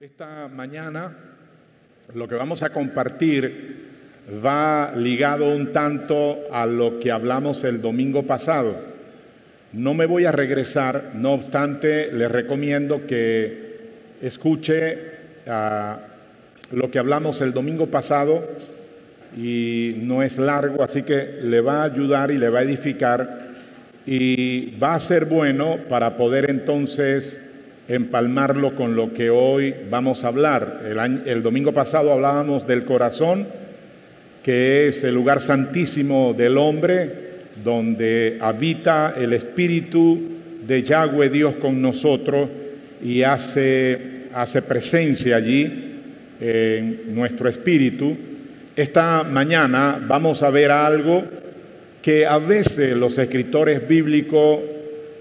Esta mañana lo que vamos a compartir va ligado un tanto a lo que hablamos el domingo pasado. No me voy a regresar, no obstante, les recomiendo que escuche ah, lo que hablamos el domingo pasado y no es largo, así que le va a ayudar y le va a edificar y va a ser bueno para poder entonces empalmarlo con lo que hoy vamos a hablar. El, domingo pasado hablábamos del corazón, que es el lugar santísimo del hombre, donde habita el Espíritu de Yahweh Dios con nosotros y hace, hace presencia allí en nuestro espíritu. Esta mañana vamos a ver algo que a veces los escritores bíblicos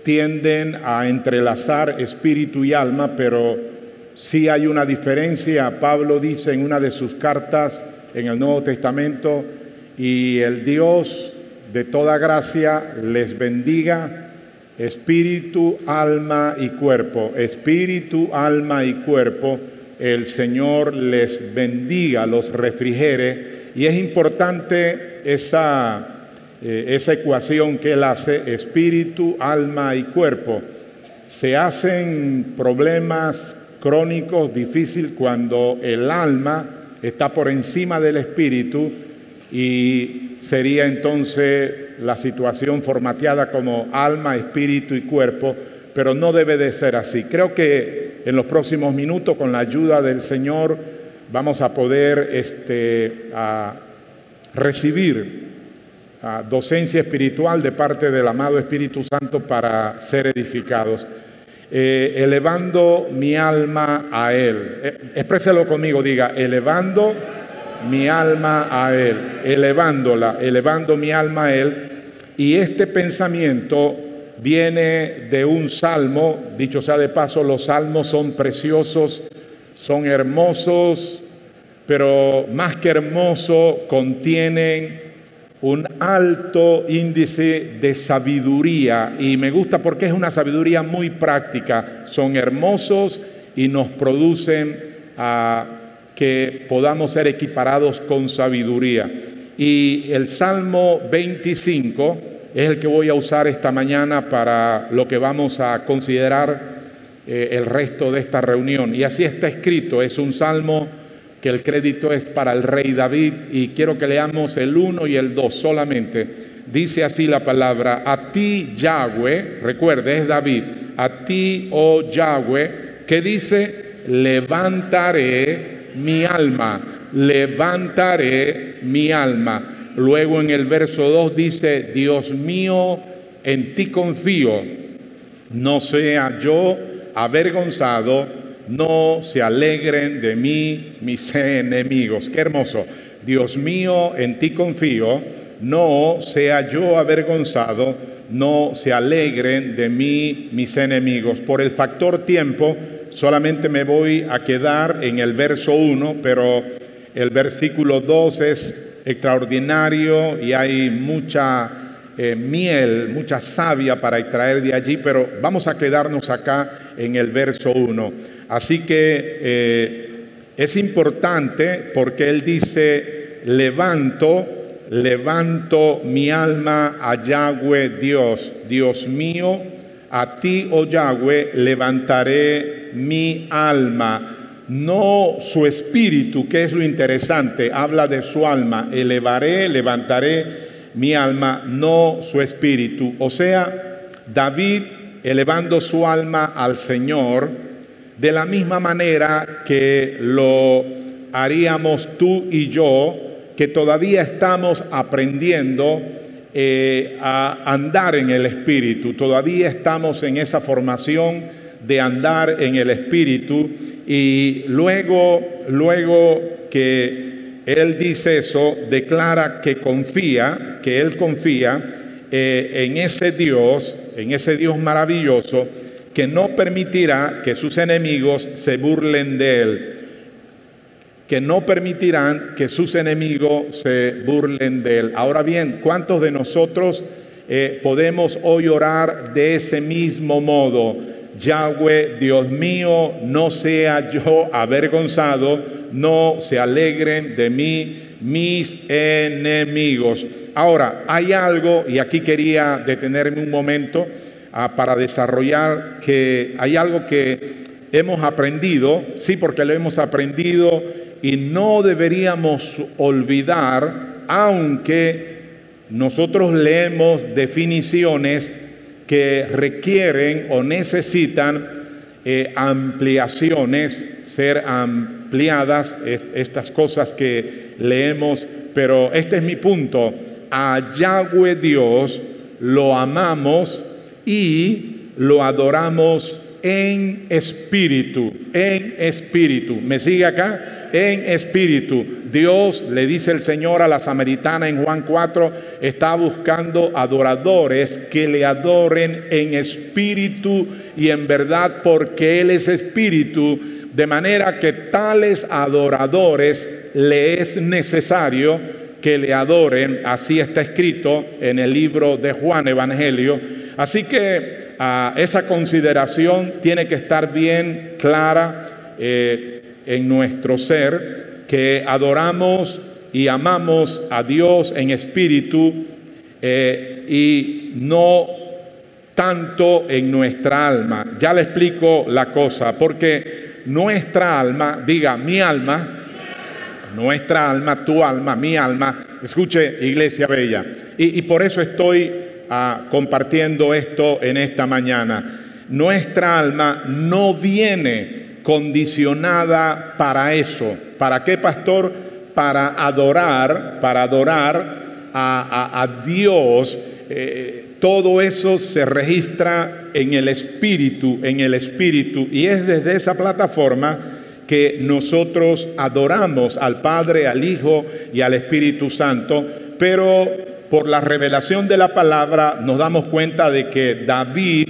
tienden a entrelazar espíritu y alma, pero sí hay una diferencia. Pablo dice en una de sus cartas en el Nuevo Testamento, y el Dios de toda gracia les bendiga espíritu, alma y cuerpo. Espíritu, alma y cuerpo. El Señor les bendiga, los refrigere. Y es importante esa eh, esa ecuación que él hace, espíritu, alma y cuerpo. Se hacen problemas crónicos difíciles cuando el alma está por encima del espíritu y sería entonces la situación formateada como alma, espíritu y cuerpo, pero no debe de ser así. Creo que en los próximos minutos, con la ayuda del Señor, vamos a poder este, recibir docencia espiritual de parte del amado Espíritu Santo para ser edificados. Eh, elevando mi alma a Él. Eh, expréselo conmigo, diga, elevando mi alma a Él, elevándola, elevando mi alma a Él. Y este pensamiento viene de un salmo, dicho sea de paso, los salmos son preciosos, son hermosos, pero más que hermoso, contienen un alto índice de sabiduría y me gusta porque es una sabiduría muy práctica. Son hermosos y nos producen a que podamos ser equiparados con sabiduría. Y el Salmo 25 es el que voy a usar esta mañana para lo que vamos a considerar eh, el resto de esta reunión. Y así está escrito, es un salmo que el crédito es para el rey David y quiero que leamos el 1 y el 2 solamente. Dice así la palabra, a ti Yahweh, recuerde, es David, a ti, oh Yahweh, que dice, levantaré mi alma, levantaré mi alma. Luego en el verso 2 dice, Dios mío, en ti confío, no sea yo avergonzado no se alegren de mí mis enemigos. Qué hermoso. Dios mío, en ti confío, no sea yo avergonzado, no se alegren de mí mis enemigos. Por el factor tiempo, solamente me voy a quedar en el verso 1, pero el versículo 2 es extraordinario y hay mucha eh, miel, mucha savia para extraer de allí, pero vamos a quedarnos acá en el verso 1. Así que eh, es importante porque él dice, levanto, levanto mi alma a Yahweh Dios, Dios mío, a ti, oh Yahweh, levantaré mi alma no su espíritu, que es lo interesante, habla de su alma, elevaré, levantaré mi alma, no su espíritu. O sea, David elevando su alma al Señor de la misma manera que lo haríamos tú y yo, que todavía estamos aprendiendo eh, a andar en el Espíritu, todavía estamos en esa formación de andar en el Espíritu. Y luego, luego que él dice eso, declara que confía, que él confía eh, en ese Dios, en ese Dios maravilloso, que no permitirá que sus enemigos se burlen de él, que no permitirán que sus enemigos se burlen de él. Ahora bien, ¿cuántos de nosotros eh, podemos hoy orar de ese mismo modo? Yahweh, Dios mío, no sea yo avergonzado, no se alegren de mí mis enemigos. Ahora, hay algo, y aquí quería detenerme un momento para desarrollar que hay algo que hemos aprendido, sí, porque lo hemos aprendido y no deberíamos olvidar, aunque nosotros leemos definiciones que requieren o necesitan eh, ampliaciones, ser ampliadas, estas cosas que leemos, pero este es mi punto. A Yahweh Dios lo amamos y lo adoramos en espíritu, en espíritu. ¿Me sigue acá? En espíritu. Dios, le dice el Señor a la samaritana en Juan 4, está buscando adoradores que le adoren en espíritu y en verdad porque Él es espíritu, de manera que tales adoradores le es necesario que le adoren. Así está escrito en el libro de Juan Evangelio. Así que esa consideración tiene que estar bien clara eh, en nuestro ser, que adoramos y amamos a Dios en espíritu eh, y no tanto en nuestra alma. Ya le explico la cosa, porque nuestra alma, diga mi alma, nuestra alma, tu alma, mi alma, escuche iglesia bella, y por eso estoy compartiendo esto en esta mañana. Nuestra alma no viene condicionada para eso. ¿Para qué, pastor? Para adorar, para adorar a, Dios. Eh, todo eso se registra en el Espíritu, en el Espíritu, y es desde esa plataforma que nosotros adoramos al Padre, al Hijo y al Espíritu Santo, pero por la revelación de la palabra nos damos cuenta de que David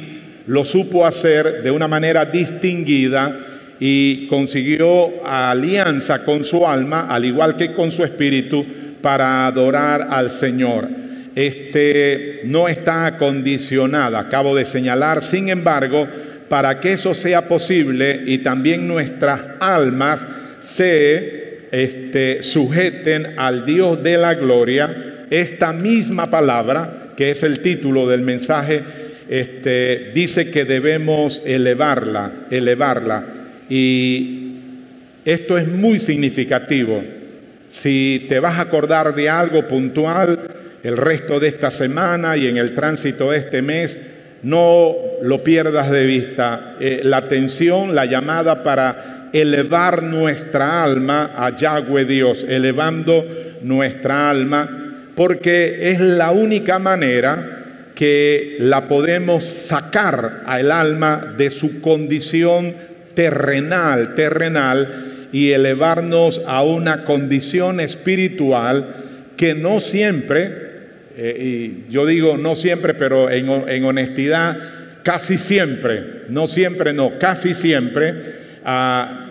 lo supo hacer de una manera distinguida y consiguió alianza con su alma, al igual que con su espíritu, para adorar al Señor. Este no está condicionada, acabo de señalar, sin embargo, para que eso sea posible y también nuestras almas se este, sujeten al Dios de la gloria, esta misma palabra, que es el título del mensaje, este, dice que debemos elevarla, elevarla. Y esto es muy significativo. Si te vas a acordar de algo puntual el resto de esta semana y en el tránsito de este mes, no lo pierdas de vista. Eh, la atención, la llamada para elevar nuestra alma a Yahweh Dios, elevando nuestra alma porque es la única manera que la podemos sacar al alma de su condición terrenal, terrenal, y elevarnos a una condición espiritual que no siempre, eh, y yo digo no siempre, pero en, honestidad, casi siempre, no siempre, no, casi siempre,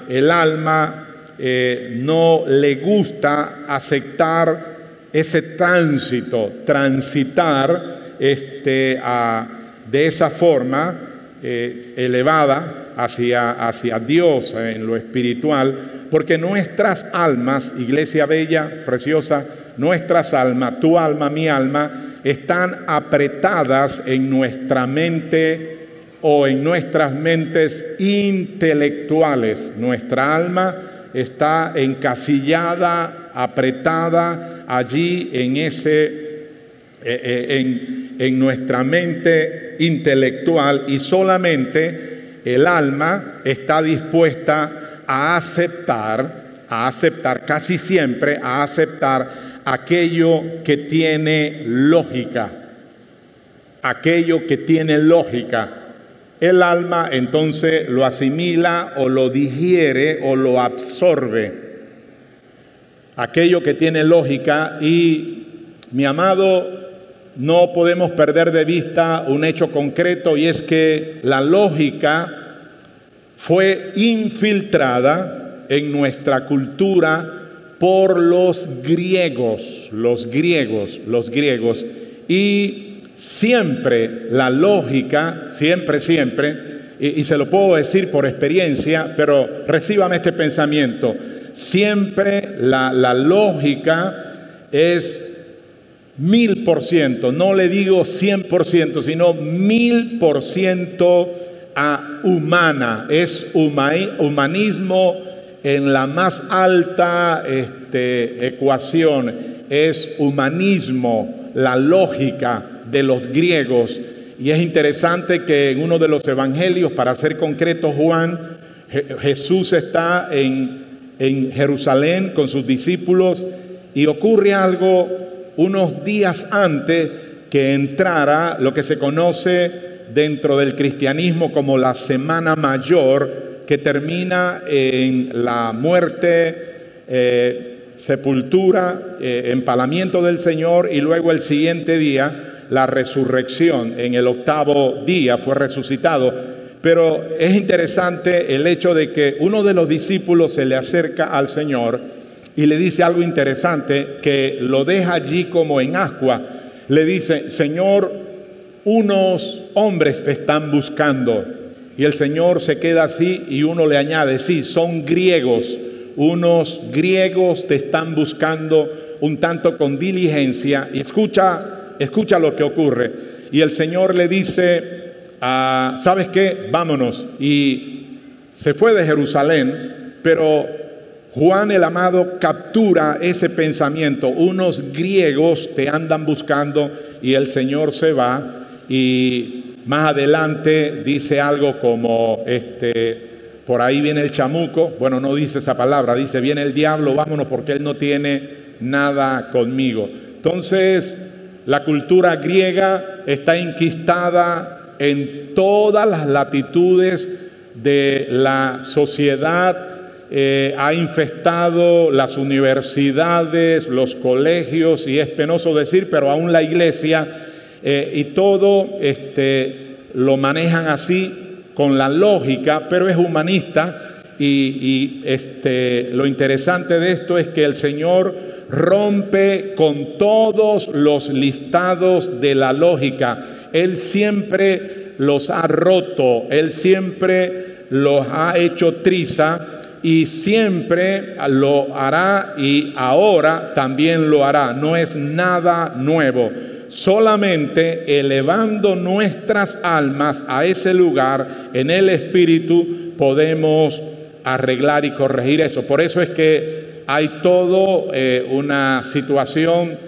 el alma eh, no le gusta aceptar ese tránsito, transitar este, de esa forma eh, elevada hacia, hacia Dios en lo espiritual, porque nuestras almas, iglesia bella, preciosa, nuestras almas, tu alma, mi alma, están apretadas en nuestra mente o en nuestras mentes intelectuales. Nuestra alma está encasillada, apretada allí en ese, eh, eh, en, nuestra mente intelectual y solamente el alma está dispuesta a aceptar, a aceptar casi siempre, a aceptar aquello que tiene lógica, aquello que tiene lógica el alma entonces lo asimila o lo digiere o lo absorbe. Aquello que tiene lógica y, mi amado, no podemos perder de vista un hecho concreto y es que la lógica fue infiltrada en nuestra cultura por los griegos, los griegos, los griegos. Y siempre la lógica, siempre, siempre, y, se lo puedo decir por experiencia, pero recíbame este pensamiento. Siempre la, la lógica es mil por ciento, no le digo cien por ciento, sino mil por ciento a humana, es humanismo en la más alta este, ecuación, es humanismo, la lógica de los griegos. Y es interesante que en uno de los evangelios, para ser concreto, Juan, Jesús está en, en Jerusalén con sus discípulos y ocurre algo unos días antes que entrara lo que se conoce dentro del cristianismo como la Semana Mayor, que termina en la muerte, eh, sepultura, eh, empalamiento del Señor y luego el siguiente día la resurrección. En el octavo día fue resucitado. Pero es interesante el hecho de que uno de los discípulos se le acerca al Señor y le dice algo interesante que lo deja allí como en agua. Le dice, Señor, unos hombres te están buscando. Y el Señor se queda así y uno le añade, sí, son griegos, unos griegos te están buscando un tanto con diligencia. Y escucha, escucha lo que ocurre. Y el Señor le dice, ah, ¿sabes qué? Vámonos. Y se fue de Jerusalén, pero Juan el amado captura ese pensamiento. Unos griegos te andan buscando y el Señor se va y más adelante dice algo como, este, por ahí viene el chamuco, bueno, no dice esa palabra, dice, viene el diablo, vámonos porque él no tiene nada conmigo. Entonces, la cultura griega está inquistada en todas las latitudes de la sociedad, eh, ha infestado las universidades, los colegios, y es penoso decir, pero aún la iglesia eh, y todo este, lo manejan así con la lógica, pero es humanista. Y, este, lo interesante de esto es que el Señor rompe con todos los listados de la lógica. Él siempre los ha roto, Él siempre los ha hecho triza y siempre lo hará y ahora también lo hará. No es nada nuevo solamente elevando nuestras almas a ese lugar en el Espíritu podemos arreglar y corregir eso. Por eso es que hay todo eh, una situación,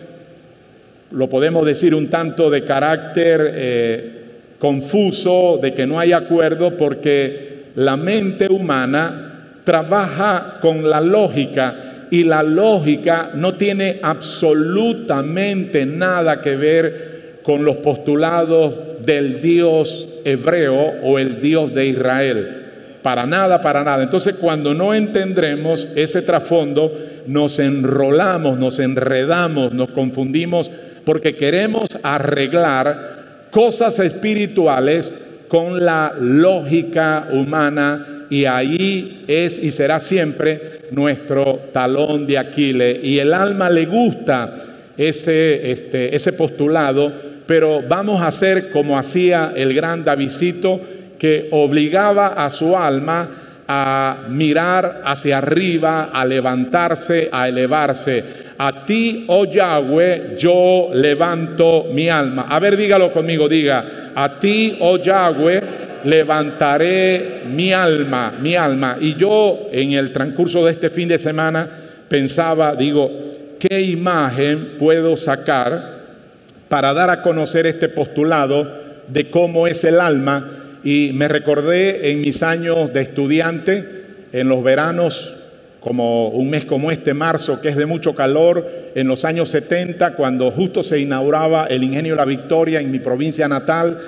lo podemos decir un tanto de carácter eh, confuso, de que no hay acuerdo, porque la mente humana trabaja con la lógica y la lógica no tiene absolutamente nada que ver con los postulados del Dios hebreo o el Dios de Israel. Para nada, para nada. Entonces cuando no entendremos ese trasfondo, nos enrolamos, nos enredamos, nos confundimos porque queremos arreglar cosas espirituales con la lógica humana y ahí es y será siempre nuestro talón de Aquiles. Y el alma le gusta ese, este, ese postulado, pero vamos a hacer como hacía el gran Davidito, que obligaba a su alma a mirar hacia arriba, a levantarse, a elevarse. A ti, oh Yahweh, yo levanto mi alma. A ver, dígalo conmigo, diga, a ti, oh Yahweh, levantaré mi alma, mi alma. Y yo en el transcurso de este fin de semana pensaba, digo, ¿qué imagen puedo sacar para dar a conocer este postulado de cómo es el alma? Y me recordé en mis años de estudiante, en los veranos, como un mes como este, marzo, que es de mucho calor, en los años 70, cuando justo se inauguraba el Ingenio La Victoria en mi provincia natal,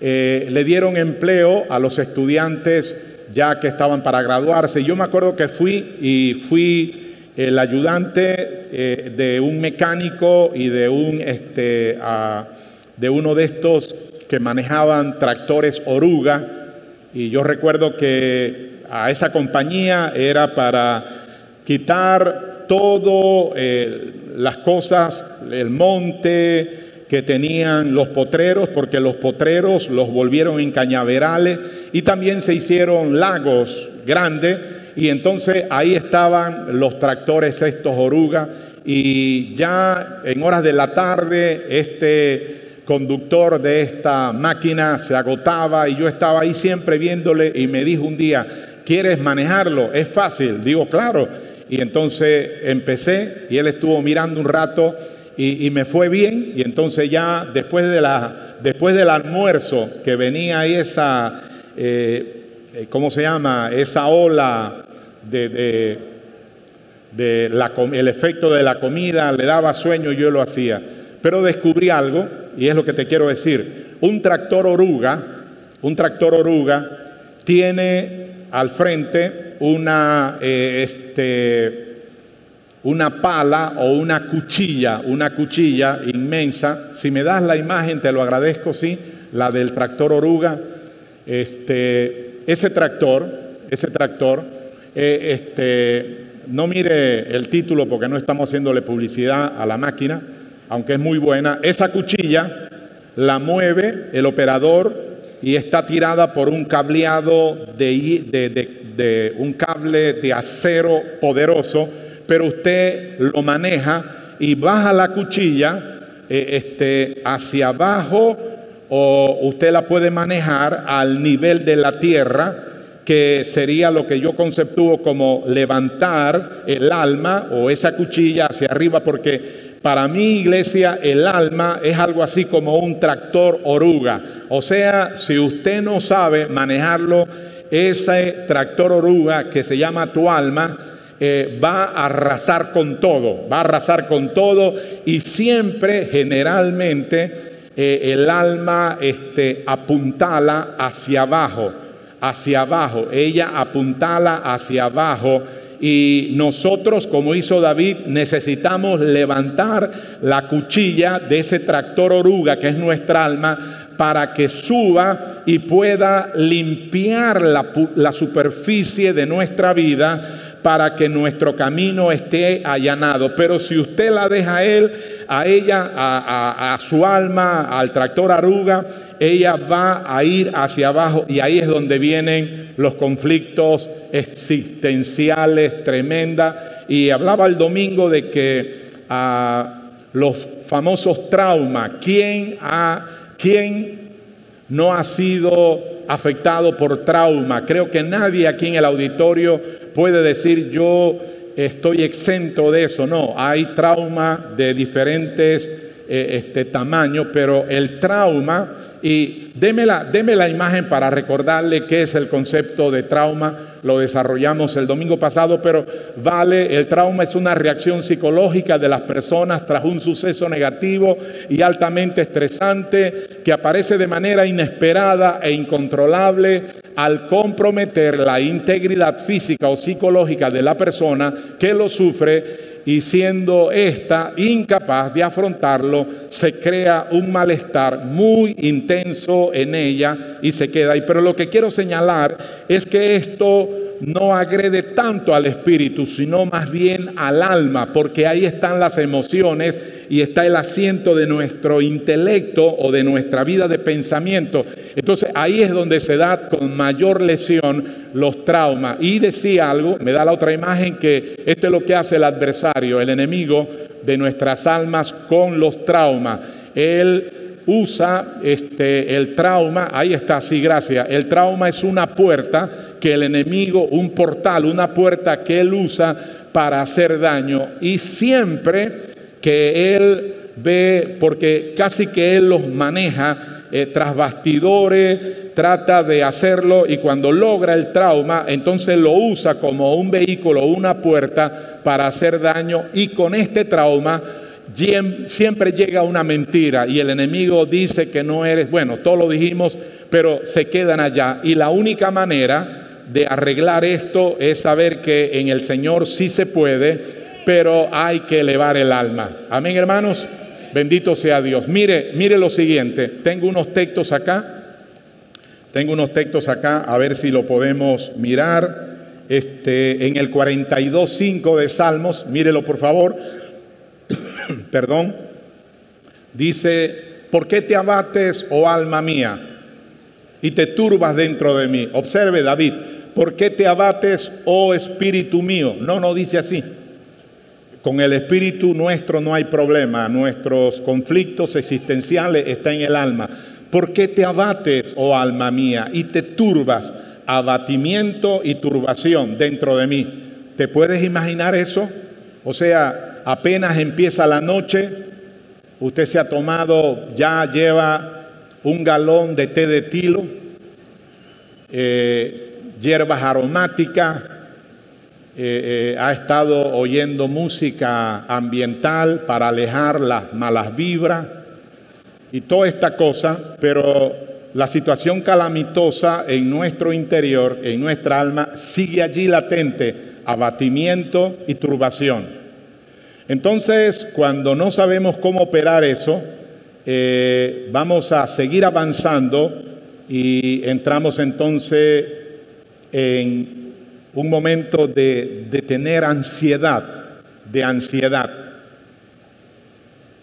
eh, le dieron empleo a los estudiantes ya que estaban para graduarse. Yo me acuerdo que fui y fui el ayudante eh, de un mecánico y de, un, este, de uno de estos que manejaban tractores oruga. Y yo recuerdo que a esa compañía era para quitar todo eh, las cosas, el monte, que tenían los potreros, porque los potreros los volvieron en cañaverales y también se hicieron lagos grandes y entonces ahí estaban los tractores estos oruga y ya en horas de la tarde este conductor de esta máquina se agotaba y yo estaba ahí siempre viéndole y me dijo un día, ¿quieres manejarlo? Es fácil. Digo, claro. Y entonces empecé y él estuvo mirando un rato y, me fue bien. Y entonces ya después, de la, después del almuerzo que venía ahí esa, eh, eh, ¿cómo se llama? Esa ola de, de, la, el efecto de la comida, le daba sueño y yo lo hacía. Pero descubrí algo y es lo que te quiero decir. Un tractor oruga, un tractor oruga tiene al frente una, eh, este, una pala o una cuchilla, una cuchilla inmensa. Si me das la imagen, te lo agradezco, sí, la del tractor oruga. Este, ese tractor, ese tractor, eh, este, no mire el título porque no estamos haciéndole publicidad a la máquina, aunque es muy buena. Esa cuchilla la mueve el operador y está tirada por un cableado de, un cable de acero poderoso, pero usted lo maneja y baja la cuchilla eh, este, hacia abajo o usted la puede manejar al nivel de la tierra, que sería lo que yo conceptúo como levantar el alma o esa cuchilla hacia arriba, porque para mi iglesia, el alma es algo así como un tractor oruga. O sea, si usted no sabe manejarlo, ese tractor oruga que se llama tu alma, eh, va a arrasar con todo, va a arrasar con todo y siempre, generalmente, eh, el alma este, apuntala hacia abajo, hacia abajo, ella apuntala hacia abajo y nosotros, como hizo David, necesitamos levantar la cuchilla de ese tractor oruga que es nuestra alma para que suba y pueda limpiar la, superficie de nuestra vida para que nuestro camino esté allanado. Pero si usted la deja a él, a ella, a, su alma, al tractor aruga, ella va a ir hacia abajo y ahí es donde vienen los conflictos existenciales tremendas. Y hablaba el domingo de que ah, los famosos traumas, ¿quién, ha, ¿quién no ha sido afectado por trauma? Creo que nadie aquí en el auditorio puede decir yo estoy exento de eso. No, hay trauma de diferentes eh, este tamaño, pero el trauma, y déme la, deme la imagen para recordarle qué es el concepto de trauma. Lo desarrollamos el domingo pasado, pero vale, el trauma es una reacción psicológica de las personas tras un suceso negativo y altamente estresante que aparece de manera inesperada e incontrolable al comprometer la integridad física o psicológica de la persona que lo sufre y siendo ésta incapaz de afrontarlo, se crea un malestar muy intenso en ella y se queda ahí. Pero lo que quiero señalar es que esto no agrede tanto al espíritu, sino más bien al alma, porque ahí están las emociones y está el asiento de nuestro intelecto o de nuestra vida de pensamiento. Entonces ahí es donde se da con mayor lesión los traumas. Y decía algo, me da la otra imagen, que esto es lo que hace el adversario, el enemigo de nuestras almas con los traumas. Él usa este, el trauma, ahí está, sí, gracias. El trauma es una puerta que el enemigo, un portal, una puerta que él usa para hacer daño. Y siempre que él ve, porque casi que él los maneja eh, tras bastidores, trata de hacerlo y cuando logra el trauma, entonces lo usa como un vehículo, una puerta para hacer daño y con este trauma siempre llega una mentira y el enemigo dice que no eres, bueno, todo lo dijimos, pero se quedan allá. Y la única manera de arreglar esto es saber que en el Señor sí se puede, pero hay que elevar el alma. Amén, hermanos. Bendito sea Dios. Mire, mire lo siguiente. Tengo unos textos acá. Tengo unos textos acá, a ver si lo podemos mirar. Este, en el 42.5 de Salmos, mírelo por favor. Perdón. Dice ¿por qué te abates, oh alma mía, y te turbas dentro de mí? Observe David, ¿por qué te abates, oh espíritu mío? No, no dice así. Con el espíritu nuestro no hay problema, nuestros conflictos existenciales están en el alma. ¿Por qué te abates, oh alma mía, y te turbas? Abatimiento y turbación dentro de mí. ¿Te puedes imaginar eso? O sea, apenas empieza la noche, usted se ha tomado, ya lleva un galón de té de tilo, eh, hierbas aromáticas, eh, eh, ha estado oyendo música ambiental para alejar las malas vibras y toda esta cosa, pero la situación calamitosa en nuestro interior, en nuestra alma, sigue allí latente, abatimiento y turbación. Entonces, cuando no sabemos cómo operar eso, eh, vamos a seguir avanzando y entramos entonces en un momento de, tener ansiedad, de ansiedad.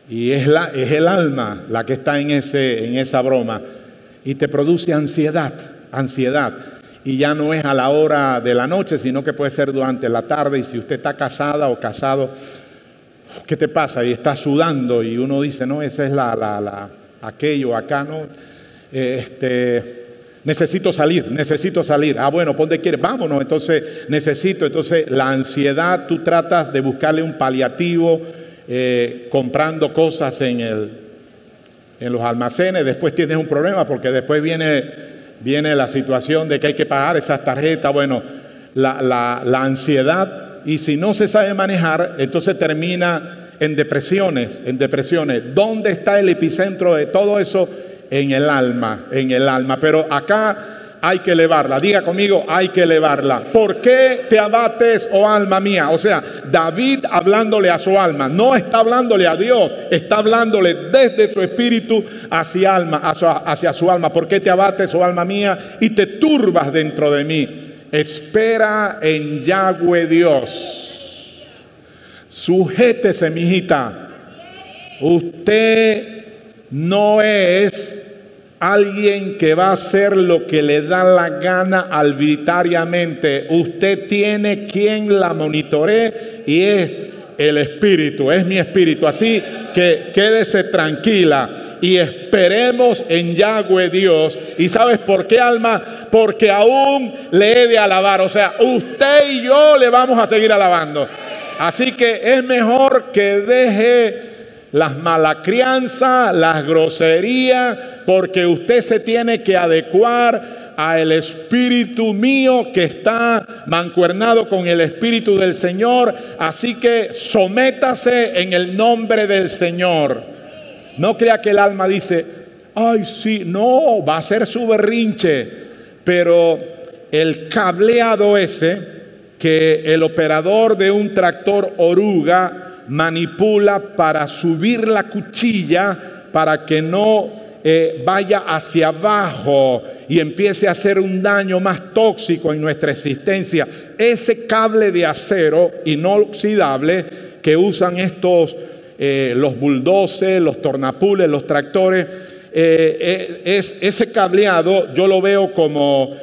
Y es, la, es el alma la que está en, ese, en esa broma. Y te produce ansiedad, ansiedad. Y ya no es a la hora de la noche, sino que puede ser durante la tarde. Y si usted está casada o casado, ¿qué te pasa? Y está sudando y uno dice, no, esa es la, la, la aquello, acá, ¿no? Este, necesito salir, necesito salir. Ah, bueno, ¿por dónde quieres? Vámonos, entonces necesito. Entonces la ansiedad, tú tratas de buscarle un paliativo eh, comprando cosas en, el, en los almacenes, después tienes un problema porque después viene, viene la situación de que hay que pagar esas tarjetas. Bueno, la, la, la ansiedad, y si no se sabe manejar, entonces termina en depresiones, en depresiones. ¿Dónde está el epicentro de todo eso? en el alma, en el alma. Pero acá hay que elevarla. Diga conmigo, hay que elevarla. ¿Por qué te abates, oh alma mía? O sea, David hablándole a su alma, no está hablándole a Dios, está hablándole desde su espíritu hacia, alma, hacia su alma. ¿Por qué te abates, oh alma mía, y te turbas dentro de mí? Espera en Yahweh Dios. Sujétese, mijita. Usted no es alguien que va a hacer lo que le da la gana arbitrariamente. Usted tiene quien la monitoree y es el Espíritu, es mi Espíritu. Así que quédese tranquila y esperemos en Yahweh Dios. ¿Y sabes por qué, alma? Porque aún le he de alabar. O sea, usted y yo le vamos a seguir alabando. Así que es mejor que deje las mala crianza, las groserías, porque usted se tiene que adecuar al espíritu mío que está mancuernado con el espíritu del Señor. Así que sométase en el nombre del Señor. No crea que el alma dice, ay, sí, no, va a ser su berrinche, pero el cableado ese que el operador de un tractor oruga manipula para subir la cuchilla para que no eh, vaya hacia abajo y empiece a hacer un daño más tóxico en nuestra existencia. Ese cable de acero inoxidable que usan estos, eh, los bulldozers, los tornapules, los tractores, eh, es, ese cableado yo lo veo como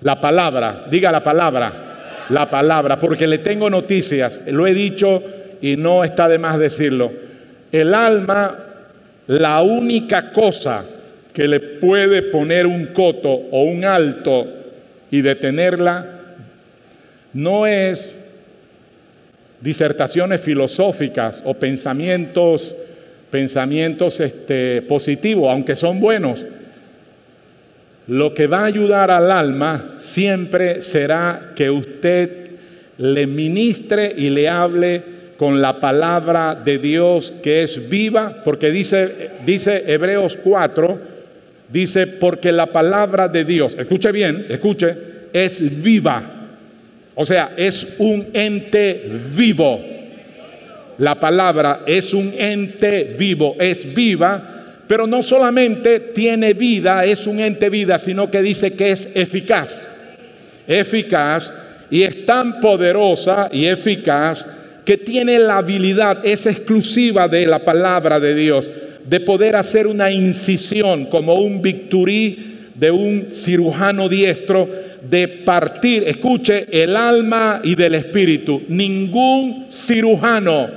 la palabra, diga la palabra, la palabra, porque le tengo noticias, lo he dicho y no está de más decirlo. El alma, la única cosa que le puede poner un coto o un alto y detenerla, no es disertaciones filosóficas o pensamientos, pensamientos este, positivos, aunque son buenos, lo que va a ayudar al alma siempre será que usted le ministre y le hable con la palabra de Dios que es viva, porque dice, dice Hebreos 4, dice, porque la palabra de Dios, escuche bien, escuche, es viva. O sea, es un ente vivo. La palabra es un ente vivo, es viva pero no solamente tiene vida, es un ente vida, sino que dice que es eficaz. Eficaz y es tan poderosa y eficaz que tiene la habilidad, es exclusiva de la palabra de Dios, de poder hacer una incisión como un victory de un cirujano diestro, de partir, escuche, el alma y del espíritu. Ningún cirujano,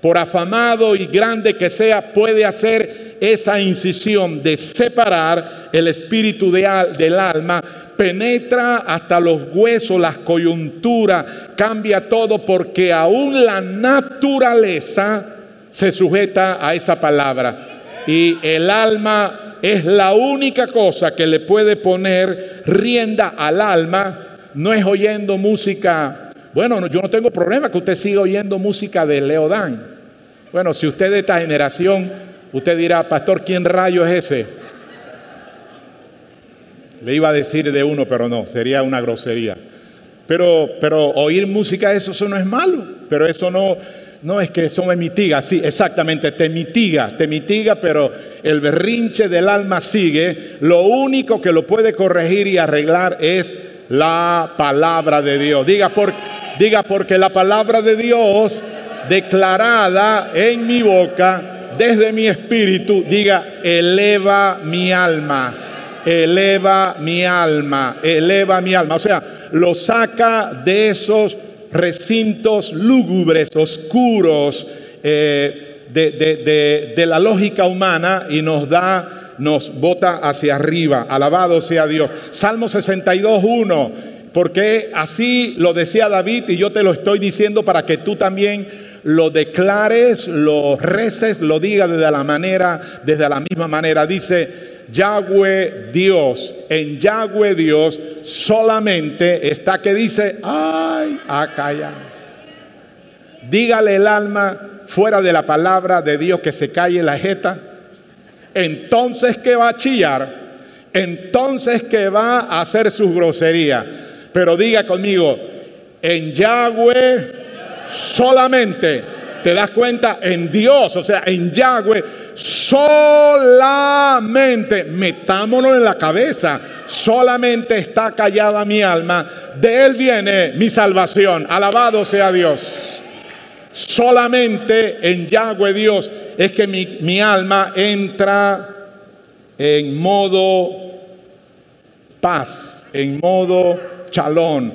por afamado y grande que sea, puede hacer esa incisión de separar el espíritu del alma, penetra hasta los huesos, las coyunturas, cambia todo porque aún la naturaleza se sujeta a esa palabra. Y el alma es la única cosa que le puede poner rienda al alma. No es oyendo música. Bueno, yo no tengo problema que usted siga oyendo música de Leodán. Bueno, si usted de esta generación, usted dirá, pastor, ¿quién rayo es ese? Le iba a decir de uno, pero no, sería una grosería. Pero, pero oír música, eso, eso no es malo, pero eso no, no es que eso me mitiga, sí, exactamente, te mitiga, te mitiga, pero el berrinche del alma sigue. Lo único que lo puede corregir y arreglar es la palabra de Dios. Diga, por, diga porque la palabra de Dios declarada en mi boca, desde mi espíritu, diga, eleva mi alma, eleva mi alma, eleva mi alma. O sea, lo saca de esos recintos lúgubres, oscuros eh, de, la lógica humana y nos da, nos bota hacia arriba. Alabado sea Dios. Salmo 62, 1. Porque así lo decía David y yo te lo estoy diciendo para que tú también lo declares, lo reces, lo digas desde la manera, desde la misma manera. Dice, Yahweh Dios, en Yahweh Dios solamente está que dice, ay, acá ya. Dígale el alma fuera de la palabra de Dios que se calle la jeta. Entonces que va a chillar, entonces que va a hacer su grosería. Pero diga conmigo, en Yahweh solamente te das cuenta en Dios, o sea, en Yahweh, solamente, metámonos en la cabeza, solamente está callada mi alma, de Él viene mi salvación, alabado sea Dios. Solamente en Yahweh Dios es que mi, mi alma entra en modo paz, en modo chalón,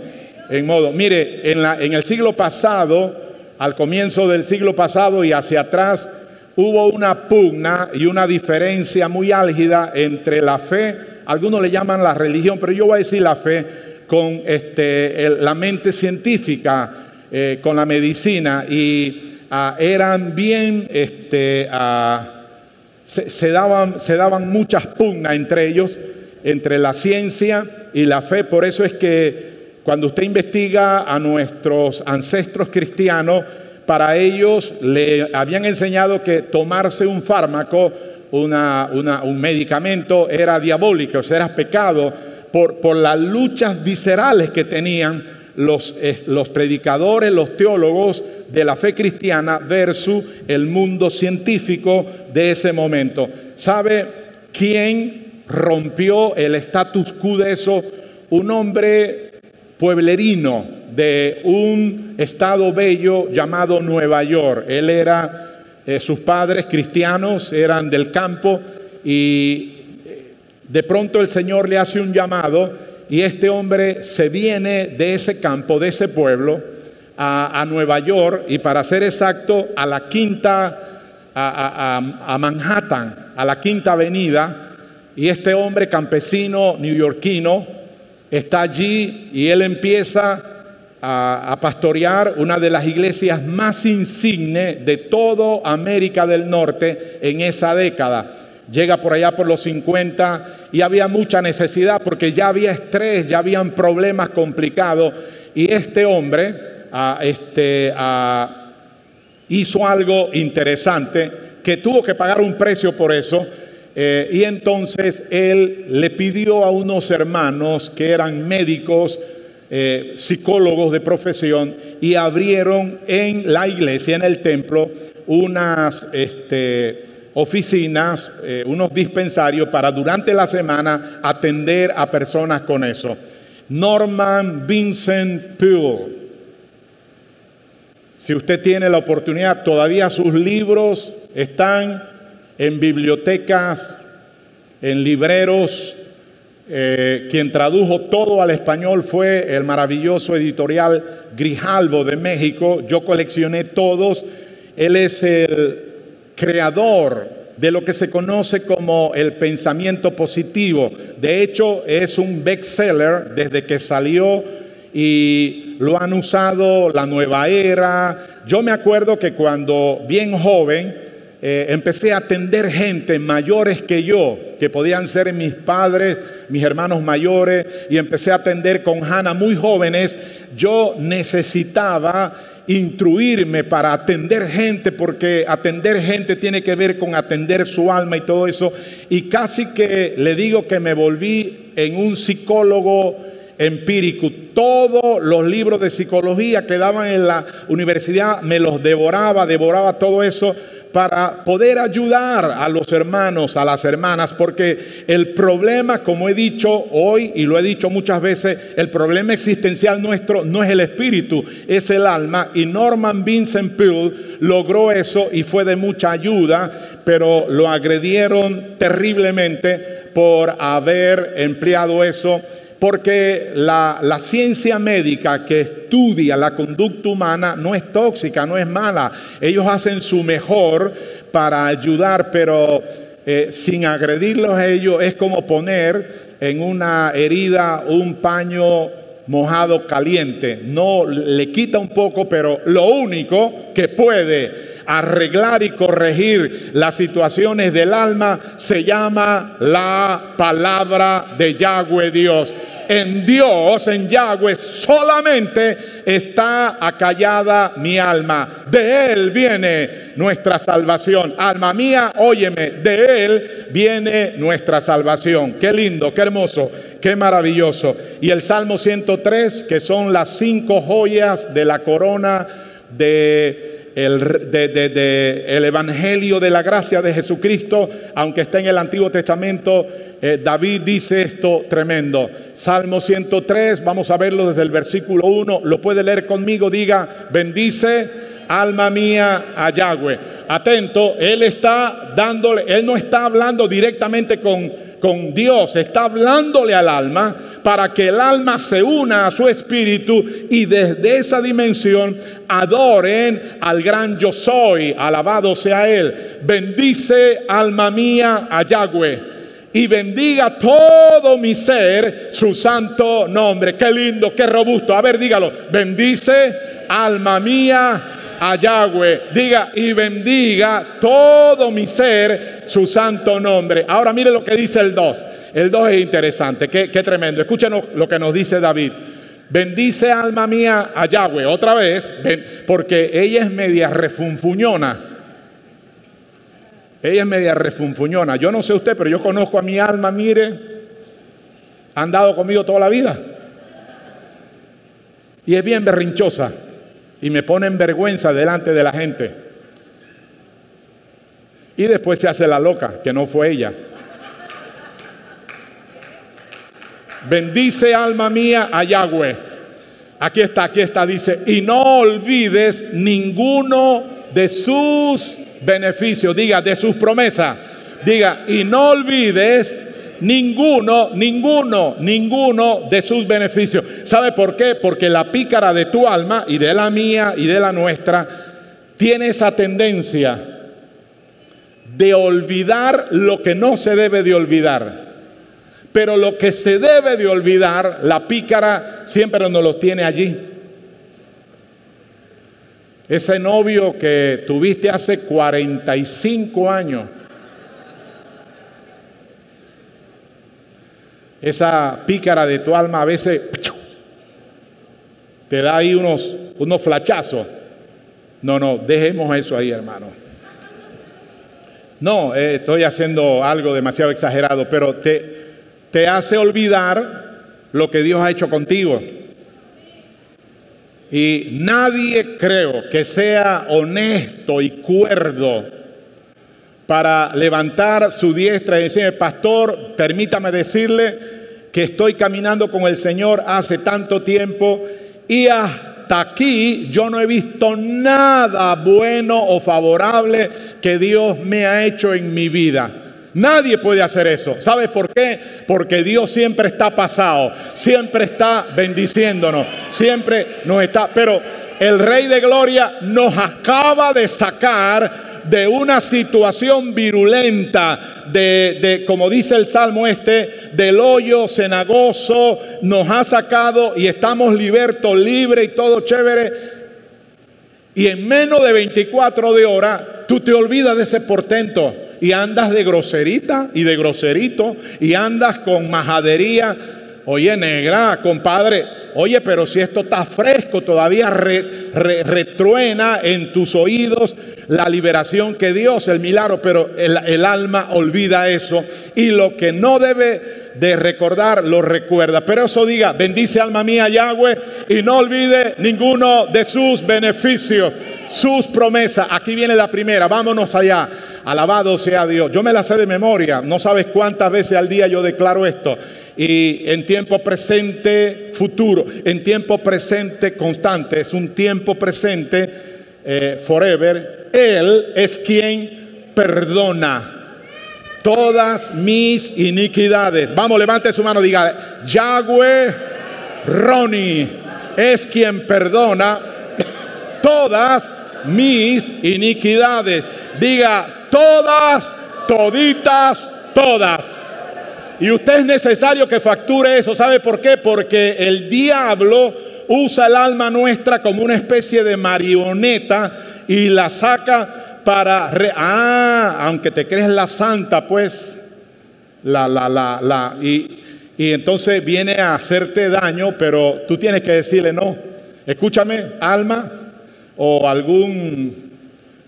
en modo, mire, en, la, en el siglo pasado, al comienzo del siglo pasado y hacia atrás, hubo una pugna y una diferencia muy álgida entre la fe, algunos le llaman la religión, pero yo voy a decir la fe, con este, la mente científica, eh, con la medicina, y ah, eran bien, este, ah, se, daban, se daban muchas pugnas entre ellos, entre la ciencia y la fe, por eso es que cuando usted investiga a nuestros ancestros cristianos, para ellos le habían enseñado que tomarse un fármaco, un medicamento, era diabólico, o sea, era pecado por, por las luchas viscerales que tenían los, los predicadores, los teólogos de la fe cristiana versus el mundo científico de ese momento. ¿Sabe quién rompió el status quo de eso? Un hombre pueblerino de un estado bello llamado Nueva York. Él era, eh, sus padres cristianos eran del campo y eh, de pronto el Señor le hace un llamado y este hombre se viene de ese campo, de ese pueblo, a, Nueva York y para ser exacto, a la quinta, a, a Manhattan, a la quinta avenida. Y este hombre campesino neoyorquino, está allí y él empieza a, pastorear una de las iglesias más insignes de toda América del Norte en esa década. Llega por allá por los 50 y había mucha necesidad porque ya había estrés, ya habían problemas complicados y este hombre este, hizo algo interesante que tuvo que pagar un precio por eso eh, y entonces él le pidió a unos hermanos que eran médicos, eh, psicólogos de profesión, y abrieron en la iglesia, en el templo, unas este, oficinas, eh, unos dispensarios para durante la semana atender a personas con eso. Norman Vincent Peale. Si usted tiene la oportunidad, todavía sus libros están en bibliotecas, en libreros. Eh, quien tradujo todo al español fue el maravilloso editorial Grijalvo de México. Yo coleccioné todos. Él es el creador de lo que se conoce como el pensamiento positivo. De hecho, es un bestseller desde que salió y lo han usado la nueva era. Yo me acuerdo que cuando bien joven eh, empecé a atender gente mayores que yo, que podían ser mis padres, mis hermanos mayores, y empecé a atender con Hannah muy jóvenes, yo necesitaba instruirme para atender gente, porque atender gente tiene que ver con atender su alma y todo eso. Y casi que le digo que me volví en un psicólogo empírico. Todos los libros de psicología que daban en la universidad me los devoraba, devoraba todo eso para poder ayudar a los hermanos, a las hermanas, porque el problema, como he dicho hoy y lo he dicho muchas veces, el problema existencial nuestro no es el espíritu, es el alma. Y Norman Vincent Peale logró eso y fue de mucha ayuda, pero lo agredieron terriblemente por haber empleado eso porque la, ciencia médica que estudia la conducta humana no es tóxica, no es mala. Ellos hacen su mejor para ayudar, pero eh, sin agredirlos a ellos es como poner en una herida un paño mojado caliente. No le quita un poco, pero lo único que puede arreglar y corregir las situaciones del alma se llama la palabra de Yahweh Dios en Dios, en Yahweh, solamente está acallada mi alma. De Él viene nuestra salvación. Alma mía, óyeme, de Él viene nuestra salvación. Qué lindo, qué hermoso, qué maravilloso. Y el Salmo 103, que son las cinco joyas de la corona de el, de, el, Evangelio de la gracia de Jesucristo, aunque está en el Antiguo Testamento, eh, David dice esto tremendo. Salmo 103, vamos a verlo desde el versículo 1, lo puede leer conmigo, diga, bendice alma mía a Yahweh. Atento, él está dándole, él no está hablando directamente con, con Dios, está hablándole al alma para que el alma se una a su espíritu y desde esa dimensión adoren al gran yo soy, alabado sea él. Bendice alma mía a Yahweh y bendiga todo mi ser su santo nombre. Qué lindo, qué robusto. A ver, dígalo. Bendice alma mía a. Diga y bendiga todo mi ser su santo nombre. Ahora mire lo que dice el 2. El 2 es interesante, qué, tremendo. Escúchenos lo que nos dice David. Bendice alma mía a Yahweh. Otra vez, porque ella es media refunfuñona. Ella es media refunfuñona. Yo no sé usted, pero yo conozco a mi alma, mire, ha andado conmigo toda la vida. Y es bien berrinchosa. Y me pone en vergüenza delante de la gente. Y después se hace la loca, que no fue ella. Bendice alma mía a Yahweh. Aquí está, aquí está, dice, y no olvides ninguno de sus beneficios, diga, de sus promesas. Diga, y no olvides ninguno, ninguno, ninguno de sus beneficios. ¿Sabe por qué? Porque la pícara de tu alma y de la mía y de la nuestra tiene esa tendencia de olvidar lo que no se debe de olvidar. Pero lo que se debe de olvidar, la pícara siempre nos lo tiene allí. Ese novio que tuviste hace 45 años. Esa pícara de tu alma a veces te da ahí unos, unos flachazos. No, no, dejemos eso ahí, hermano. No, eh, estoy haciendo algo demasiado exagerado, pero te, te hace olvidar lo que Dios ha hecho contigo. Y nadie creo que sea honesto y cuerdo para levantar su diestra y decir, pastor, permítame decirle que estoy caminando con el Señor hace tanto tiempo y hasta aquí yo no he visto nada bueno o favorable que Dios me ha hecho en mi vida. Nadie puede hacer eso. ¿Sabes por qué? Porque Dios siempre está pasado, siempre está bendiciéndonos, siempre nos está... Pero el Rey de Gloria nos acaba de sacar de una situación virulenta, de, como dice el Salmo este, del hoyo cenagoso, nos ha sacado y estamos libertos, libres y todo chévere. Y en menos de 24 de hora, tú te olvidas de ese portento y andas de groserita y de groserito y andas con majadería. Oye, negra, compadre, oye, pero si esto está fresco, todavía retruena en tus oídos la liberación que Dios, el milagro, pero el, el alma olvida eso y lo que no debe de recordar lo recuerda. Pero eso diga, bendice alma mía Yahweh y no olvide ninguno de sus beneficios, sus promesas. Aquí viene la primera, vámonos allá. Alabado sea Dios. Yo me la sé de memoria, no sabes cuántas veces al día yo declaro esto. Y en tiempo presente, futuro, en tiempo presente constante, es un tiempo presente, eh, forever. Él es quien perdona todas mis iniquidades. Vamos, levante su mano, diga, Yahweh Roni es quien perdona todas mis iniquidades. Diga, todas, toditas, todas. Y usted es necesario que facture eso. ¿Sabe por qué? Porque el diablo usa el alma nuestra como una especie de marioneta y la saca para... ah, aunque te crees la santa, pues... La, la, la, la... Y, y entonces viene a hacerte daño, pero tú tienes que decirle no. Escúchame, alma, o algún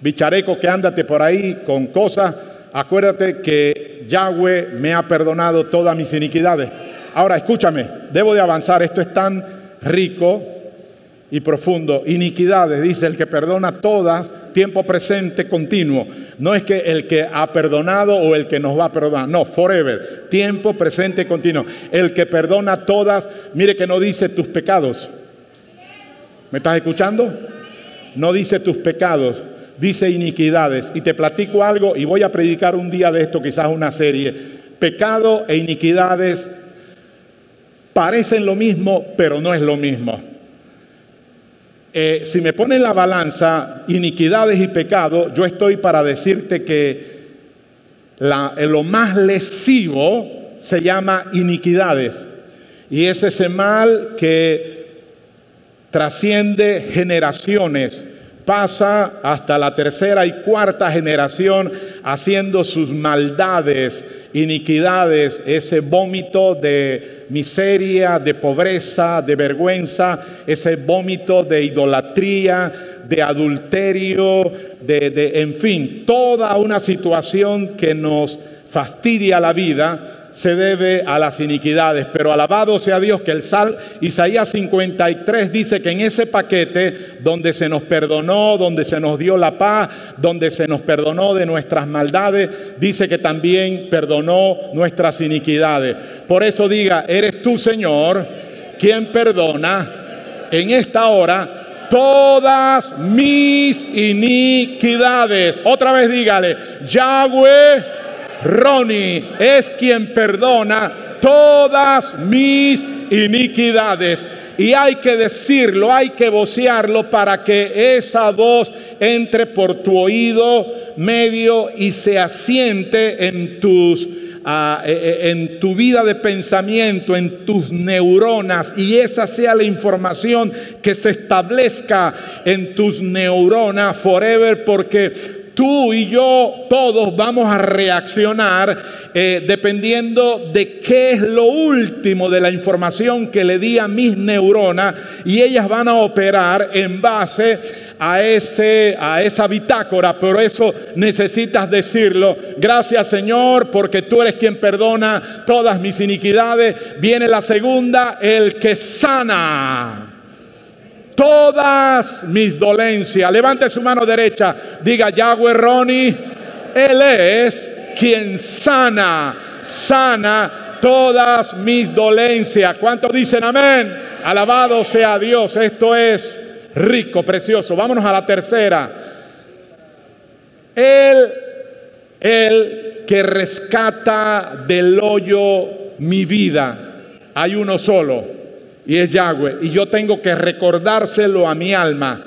bichareco que ándate por ahí con cosas, acuérdate que Yahweh me ha perdonado todas mis iniquidades. Ahora, escúchame, debo de avanzar, esto es tan rico y profundo. Iniquidades, dice el que perdona todas, tiempo presente continuo. No es que el que ha perdonado o el que nos va a perdonar, no, forever, tiempo presente continuo. El que perdona todas, mire que no dice tus pecados. ¿Me estás escuchando? No dice tus pecados, dice iniquidades. Y te platico algo y voy a predicar un día de esto, quizás una serie. Pecado e iniquidades parecen lo mismo, pero no es lo mismo. Eh, si me ponen la balanza iniquidades y pecado, yo estoy para decirte que lo más lesivo se llama iniquidades. Y es ese mal que trasciende generaciones pasa hasta la tercera y cuarta generación haciendo sus maldades, iniquidades, ese vómito de miseria, de pobreza, de vergüenza, ese vómito de idolatría, de adulterio, de, de en fin, toda una situación que nos fastidia la vida se debe a las iniquidades. Pero alabado sea Dios que el Sal Isaías 53 dice que en ese paquete donde se nos perdonó, donde se nos dio la paz, donde se nos perdonó de nuestras maldades, dice que también perdonó nuestras iniquidades. Por eso diga, eres tú Señor quien perdona en esta hora todas mis iniquidades. Otra vez dígale, Yahweh Ronnie es quien perdona todas mis iniquidades. Y hay que decirlo, hay que vocearlo para que esa voz entre por tu oído medio y se asiente en tus ah, eh, eh, en tu vida de pensamiento, en tus neuronas, y esa sea la información que se establezca en tus neuronas forever, porque tú y yo todos vamos a reaccionar eh, dependiendo de qué es lo último de la información que le di a mis neuronas y ellas van a operar en base a, ese, a esa bitácora. Por eso necesitas decirlo. Gracias Señor porque tú eres quien perdona todas mis iniquidades. Viene la segunda, el que sana todas mis dolencias. Levante su mano derecha, diga Yahweh Roni, Él es quien sana, sana todas mis dolencias. ¿Cuántos dicen amén? Alabado sea Dios. Esto es rico, precioso. Vámonos a la tercera. Él, el que rescata del hoyo mi vida. Hay uno solo y es Yahweh. Y yo tengo que recordárselo a mi alma,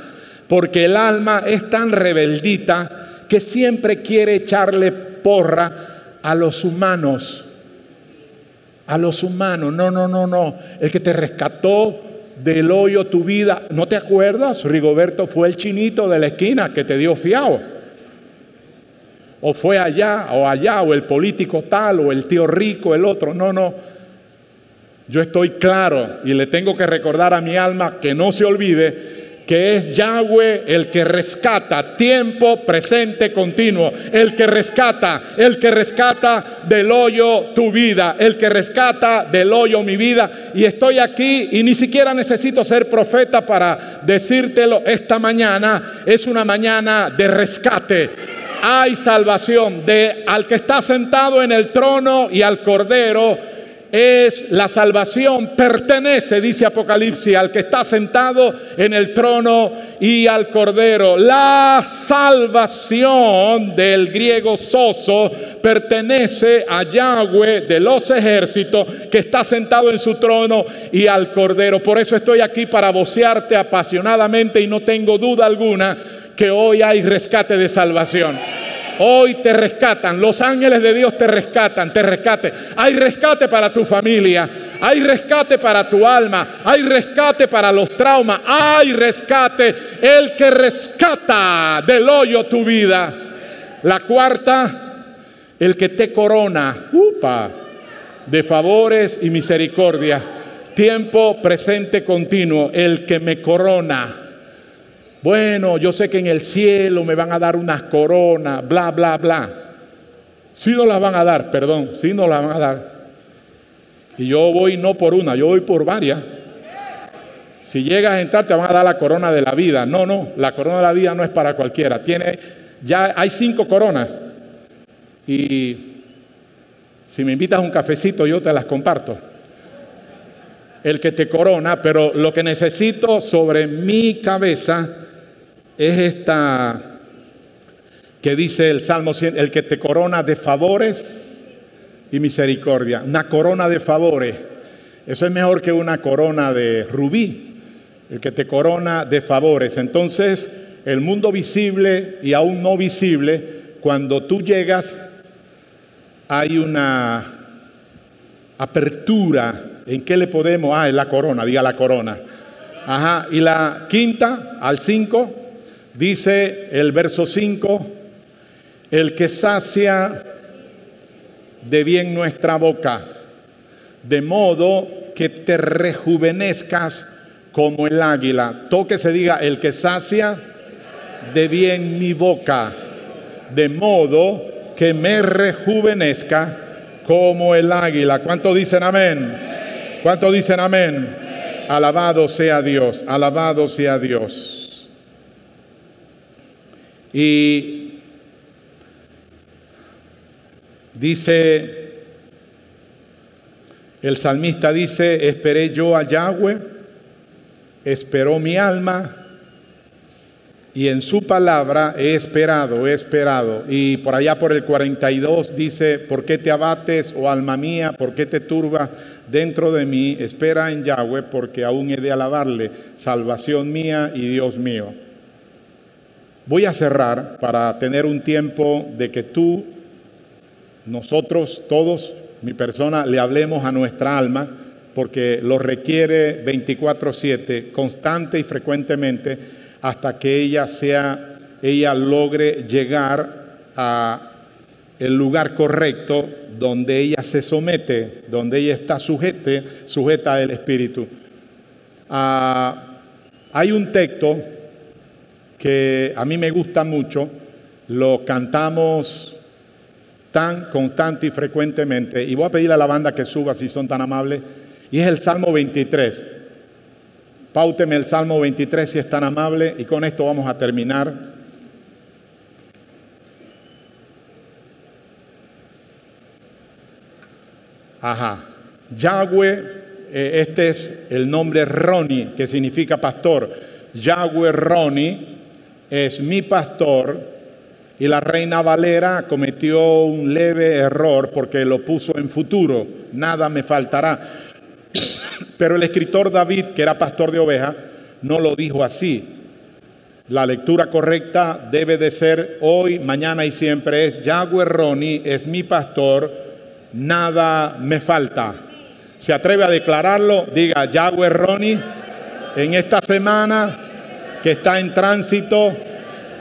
porque el alma es tan rebeldita que siempre quiere echarle porra a los humanos. A los humanos. No, no, no, no. El que te rescató del hoyo tu vida. ¿No te acuerdas? Rigoberto fue el chinito de la esquina que te dio fiado. O fue allá o allá, o el político tal, o el tío rico, el otro. No, no. Yo estoy claro y le tengo que recordar a mi alma que no se olvide que es Yahweh el que rescata, tiempo presente continuo, el que rescata, el que rescata del hoyo tu vida, el que rescata del hoyo mi vida. Y estoy aquí y ni siquiera necesito ser profeta para decírtelo esta mañana, es una mañana de rescate. Hay salvación de al que está sentado en el trono y al cordero es la salvación, pertenece, dice Apocalipsis, al que está sentado en el trono y al cordero. La salvación del griego soso pertenece a Yahweh de los ejércitos que está sentado en su trono y al cordero. Por eso estoy aquí para vocearte apasionadamente y no tengo duda alguna que hoy hay rescate de salvación. Hoy te rescatan, los ángeles de Dios te rescatan, te rescate. Hay rescate para tu familia, hay rescate para tu alma, hay rescate para los traumas, hay rescate, el que rescata del hoyo tu vida. La cuarta, el que te corona, upa, de favores y misericordia. Tiempo presente continuo, el que me corona bueno, yo sé que en el cielo me van a dar unas coronas, bla, bla, bla. Sí nos las van a dar, perdón, sí nos las van a dar. Y yo voy no por una, yo voy por varias. Si llegas a entrar te van a dar la corona de la vida. No, no, la corona de la vida no es para cualquiera. Tiene, ya hay cinco coronas. Y si me invitas a un cafecito yo te las comparto. El que te corona, pero lo que necesito sobre mi cabeza es esta que dice el Salmo 100, el que te corona de favores y misericordia. Una corona de favores. Eso es mejor que una corona de rubí. El que te corona de favores. Entonces, el mundo visible y aún no visible, cuando tú llegas, hay una apertura. ¿En qué le podemos? Ah, es la corona, diga la corona. Ajá. Y la quinta, al cinco, Dice el verso 5, el que sacia de bien nuestra boca, de modo que te rejuvenezcas como el águila. Toque se diga, el que sacia de bien mi boca, de modo que me rejuvenezca como el águila. ¿Cuánto dicen amén? ¿Cuánto dicen amén? Alabado sea Dios, alabado sea Dios. Y dice, el salmista dice, esperé yo a Yahweh, esperó mi alma, y en su palabra he esperado, he esperado. Y por allá por el 42 dice, ¿por qué te abates, oh alma mía? ¿Por qué te turba dentro de mí? Espera en Yahweh, porque aún he de alabarle, salvación mía y Dios mío. Voy a cerrar para tener un tiempo de que tú, nosotros, todos, mi persona, le hablemos a nuestra alma, porque lo requiere 24/7, constante y frecuentemente, hasta que ella sea, ella logre llegar a el lugar correcto donde ella se somete, donde ella está sujete, sujeta al Espíritu. Ah, hay un texto que a mí me gusta mucho, lo cantamos tan constante y frecuentemente. Y voy a pedir a la banda que suba si son tan amables. Y es el Salmo 23. Páuteme el Salmo 23 si es tan amable. Y con esto vamos a terminar. Ajá. Yahweh, eh, este es el nombre Roni, que significa pastor. Yahweh Roni es mi pastor. Y la reina Valera cometió un leve error porque lo puso en futuro, nada me faltará. Pero el escritor David, que era pastor de ovejas, no lo dijo así. La lectura correcta debe de ser hoy, mañana y siempre es Yahweh Roni es mi pastor, nada me falta. Se atreve a declararlo, diga Yahweh Roni en esta semana que está en tránsito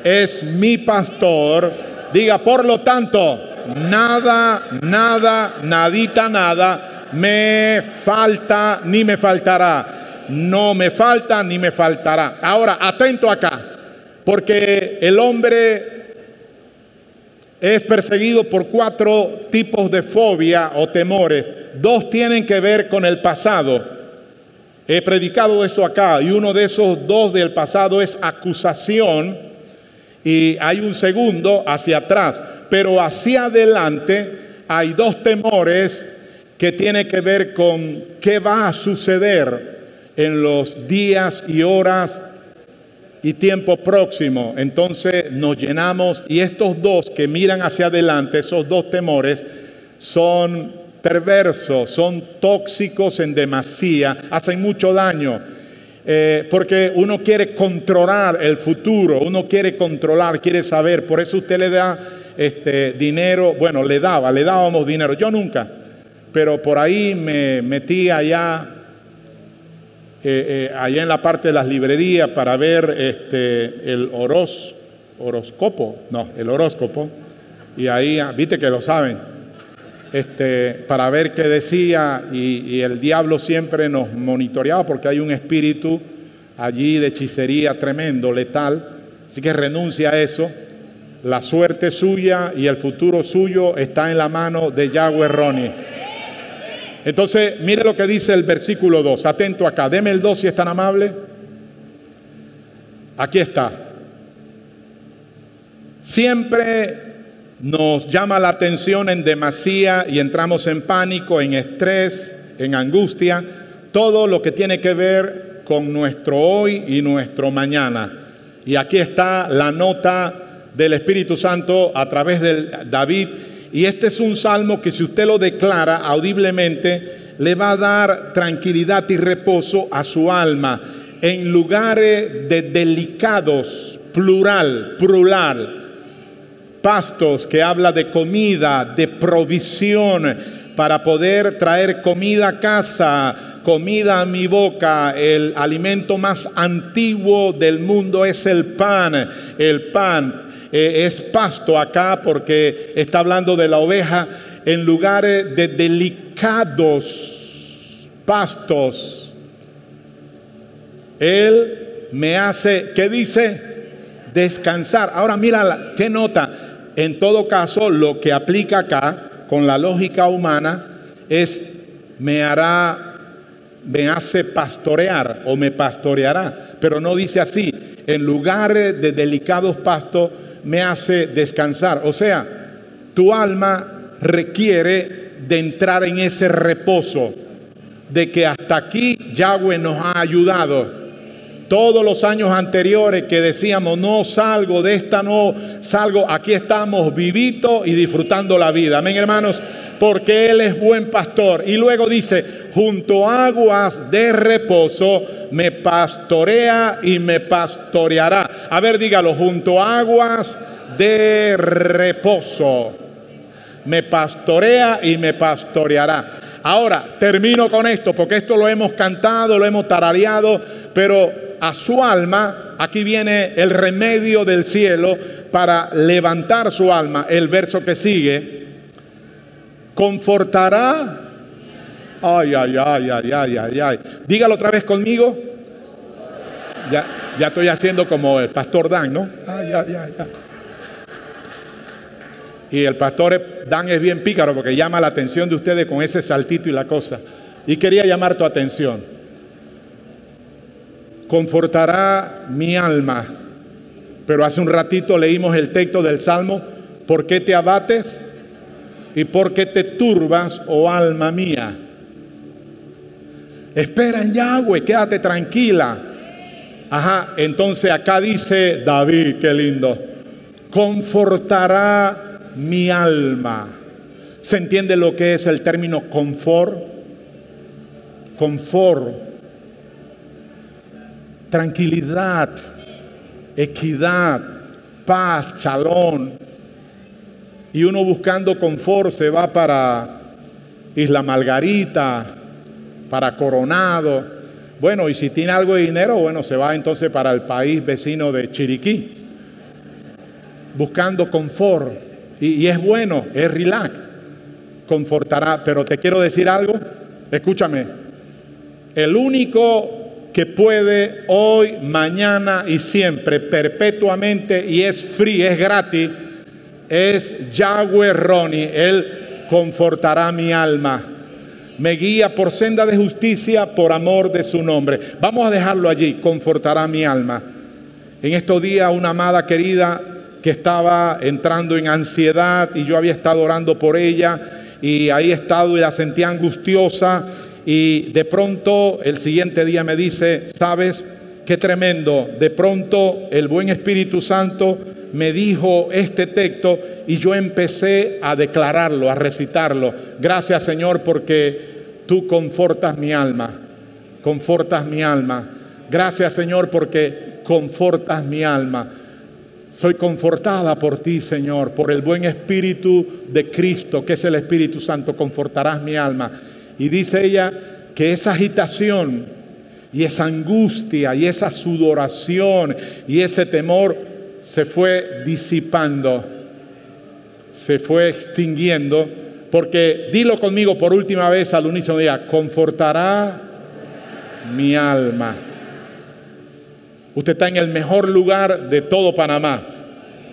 es mi pastor. Diga, por lo tanto, nada, nada, nadita, nada me falta ni me faltará. No me falta ni me faltará. Ahora, atento acá. Porque el hombre es perseguido por cuatro tipos de fobia o temores. Dos tienen que ver con el pasado. He predicado eso acá y uno de esos dos del pasado es acusación y hay un segundo hacia atrás. Pero hacia adelante hay dos temores que tienen que ver con qué va a suceder en los días y horas y tiempo próximo. Entonces nos llenamos y estos dos que miran hacia adelante, esos dos temores, son perversos, son tóxicos en demasía, hacen mucho daño. Eh, porque uno quiere controlar el futuro, uno quiere controlar, quiere saber, por eso usted le da este, dinero, bueno, le daba, le dábamos dinero, yo nunca, pero por ahí me metí allá eh, allá en la parte de las librerías para ver este, el horos, horóscopo, no, el horóscopo, y ahí, ah, viste que lo saben, este, para ver qué decía, y, el diablo siempre nos monitoreaba porque hay un espíritu allí de hechicería tremendo, letal, así que renuncia a eso. La suerte suya y el futuro suyo está en la mano de Yahweh Ronnie. Entonces, mire lo que dice el versículo 2. Atento acá. Deme el 2 si es tan amable. Aquí está. Siempre nos llama la atención en demasía y entramos en pánico, en estrés, en angustia, todo lo que tiene que ver con nuestro hoy y nuestro mañana. Y aquí está la nota del Espíritu Santo a través de David y este es un salmo que si usted lo declara audiblemente, le va a dar tranquilidad y reposo a su alma en lugares de delicados, plural, plural, pastos que habla de comida, de provisión para poder traer comida a casa, comida a mi boca. El alimento más antiguo del mundo es el pan, el pan eh, es pasto acá porque está hablando de la oveja en lugares de delicados pastos. Él me hace, ¿qué dice? Descansar. Ahora mira, ¿qué nota? En todo caso, lo que aplica acá con la lógica humana es me hará me hace pastorear o me pastoreará, pero no dice así, en lugares de delicados pastos me hace descansar. O sea, tu alma requiere de entrar en ese reposo, de que hasta aquí Yahweh nos ha ayudado. Todos los años anteriores que decíamos, no salgo de esta, no salgo, aquí estamos vivitos y disfrutando la vida. Amén, hermanos, porque Él es buen pastor. Y luego dice, junto a aguas de reposo me pastorea y me pastoreará. A ver, dígalo, junto a aguas de reposo me pastorea y me pastoreará. Ahora, termino con esto, porque esto lo hemos cantado, lo hemos tarareado, pero a su alma, aquí viene el remedio del cielo para levantar su alma. El verso que sigue, confortará. Ay, ay, ay, ay, ay, ay, ay. Dígalo otra vez conmigo. Ya, ya estoy haciendo como el pastor Dan, ¿no? Ay, ay, ay, ay. Y el pastor Dan es bien pícaro porque llama la atención de ustedes con ese saltito y la cosa. Y quería llamar tu atención. Confortará mi alma. Pero hace un ratito leímos el texto del Salmo. ¿Por qué te abates? ¿Y por qué te turbas, oh alma mía? Espera en Yahweh, quédate tranquila. Ajá, entonces acá dice David, qué lindo, confortará mi alma. ¿Se entiende lo que es el término confort? Confort, tranquilidad, equidad, paz, chalón. Y uno buscando confort se va para Isla Margarita, para Coronado. Bueno, y si tiene algo de dinero, bueno, se va entonces para el país vecino de Chiriquí, buscando confort. Y, es bueno, es relax, confortará. Pero te quiero decir algo, escúchame, el único que puede hoy, mañana y siempre, perpetuamente, y es free, es gratis, es Yahweh Ronnie. Él confortará mi alma. Me guía por senda de justicia por amor de su nombre. Vamos a dejarlo allí, confortará mi alma. En estos días una amada querida que estaba entrando en ansiedad y yo había estado orando por ella y ahí he estado y la sentía angustiosa y de pronto el siguiente día me dice, sabes, qué tremendo, de pronto el buen Espíritu Santo me dijo este texto y yo empecé a declararlo, a recitarlo. Gracias Señor porque tú confortas mi alma, confortas mi alma. Gracias Señor porque confortas mi alma. Soy confortada por ti, Señor, por el buen Espíritu de Cristo, que es el Espíritu Santo, confortarás mi alma. Y dice ella que esa agitación y esa angustia y esa sudoración y ese temor se fue disipando, se fue extinguiendo, porque dilo conmigo por última vez al unísono día, confortará mi alma. Usted está en el mejor lugar de todo Panamá,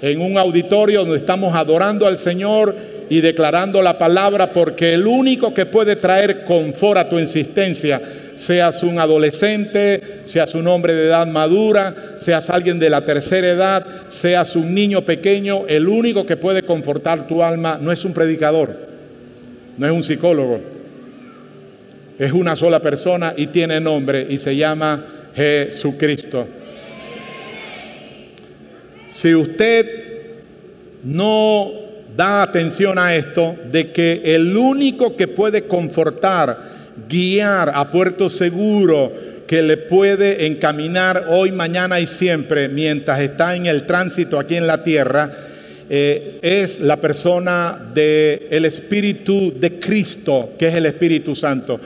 en un auditorio donde estamos adorando al Señor y declarando la palabra porque el único que puede traer confort a tu insistencia, seas un adolescente, seas un hombre de edad madura, seas alguien de la tercera edad, seas un niño pequeño, el único que puede confortar tu alma no es un predicador, no es un psicólogo, es una sola persona y tiene nombre y se llama Jesucristo. Si usted no da atención a esto, de que el único que puede confortar, guiar a puerto seguro, que le puede encaminar hoy, mañana y siempre, mientras está en el tránsito aquí en la tierra, eh, es la persona del el Espíritu de Cristo, que es el Espíritu Santo.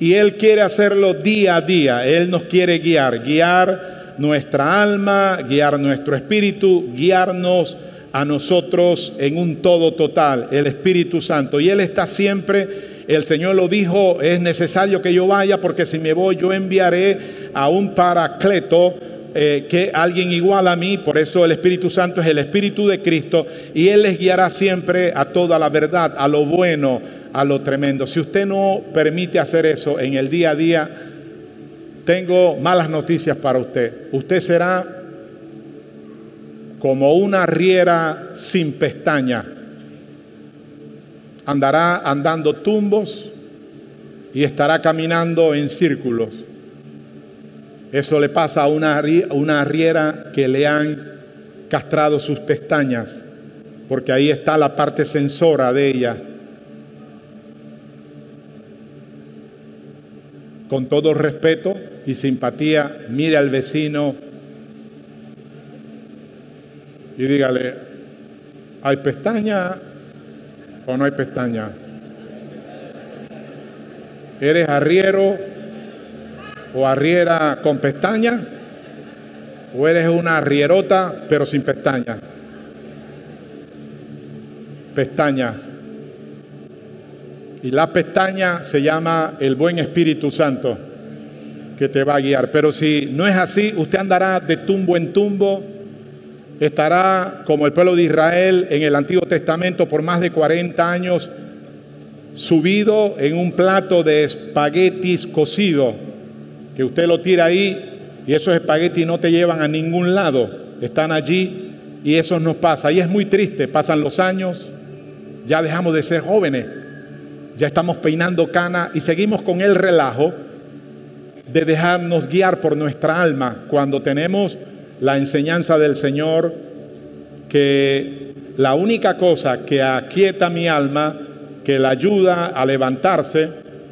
Y Él quiere hacerlo día a día, Él nos quiere guiar, guiar nuestra alma, guiar nuestro espíritu, guiarnos a nosotros en un todo total, el Espíritu Santo. Y Él está siempre, el Señor lo dijo, es necesario que yo vaya porque si me voy yo enviaré a un paracleto. Eh, que alguien igual a mí, por eso el Espíritu Santo es el Espíritu de Cristo y Él les guiará siempre a toda la verdad, a lo bueno, a lo tremendo. Si usted no permite hacer eso en el día a día, tengo malas noticias para usted. Usted será como una riera sin pestaña. Andará andando tumbos y estará caminando en círculos. Eso le pasa a una, una riera que le han castrado sus pestañas, porque ahí está la parte sensora de ella. Con todo respeto y simpatía, mire al vecino y dígale, ¿hay pestaña o no hay pestaña? ¿Eres arriero o arriera con pestaña? ¿O eres una arrierota pero sin pestaña? Pestaña. Y la pestaña se llama el buen Espíritu Santo que te va a guiar. Pero si no es así, usted andará de tumbo en tumbo estará como el pueblo de Israel en el Antiguo Testamento por más de 40 años subido en un plato de espaguetis cocido, que usted lo tira ahí y esos espaguetis no te llevan a ningún lado, están allí y eso nos pasa. Y es muy triste, pasan los años, ya dejamos de ser jóvenes, ya estamos peinando cana y seguimos con el relajo de dejarnos guiar por nuestra alma cuando tenemos la enseñanza del Señor que la única cosa que aquieta mi alma, que la ayuda a levantarse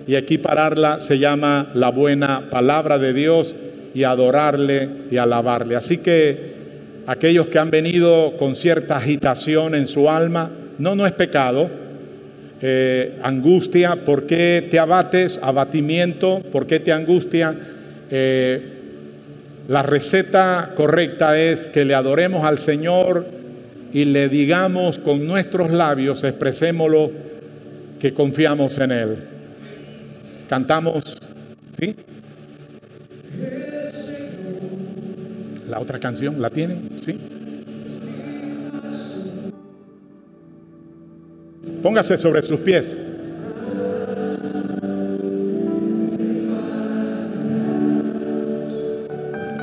y equipararla, se llama la buena palabra de Dios y adorarle y alabarle. Así que aquellos que han venido con cierta agitación en su alma, no, no es pecado, eh, angustia, ¿por qué te abates? Abatimiento, ¿por qué te angustia? Eh, la receta correcta es que le adoremos al Señor y le digamos con nuestros labios, expresémoslo, que confiamos en Él. Cantamos, ¿sí? La otra canción, ¿la tienen? ¿Sí? Póngase sobre sus pies.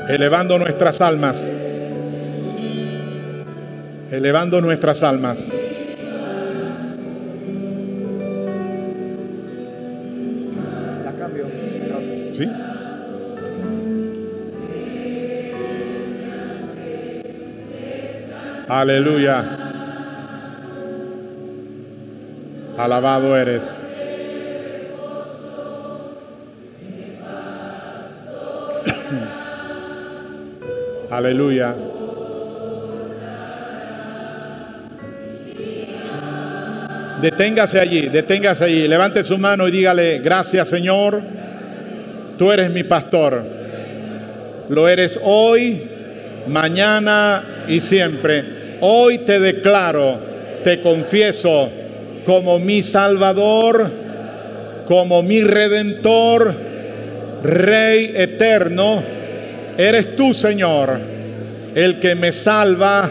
Elevando nuestras almas. Elevando nuestras almas. La cambio. ¿Sí? Aleluya. Alabado eres. Aleluya. Deténgase allí, deténgase allí, levante su mano y dígale, gracias Señor, tú eres mi pastor. Lo eres hoy, mañana y siempre. Hoy te declaro, te confieso como mi Salvador, como mi Redentor, Rey eterno. Eres tú, Señor, el que me salva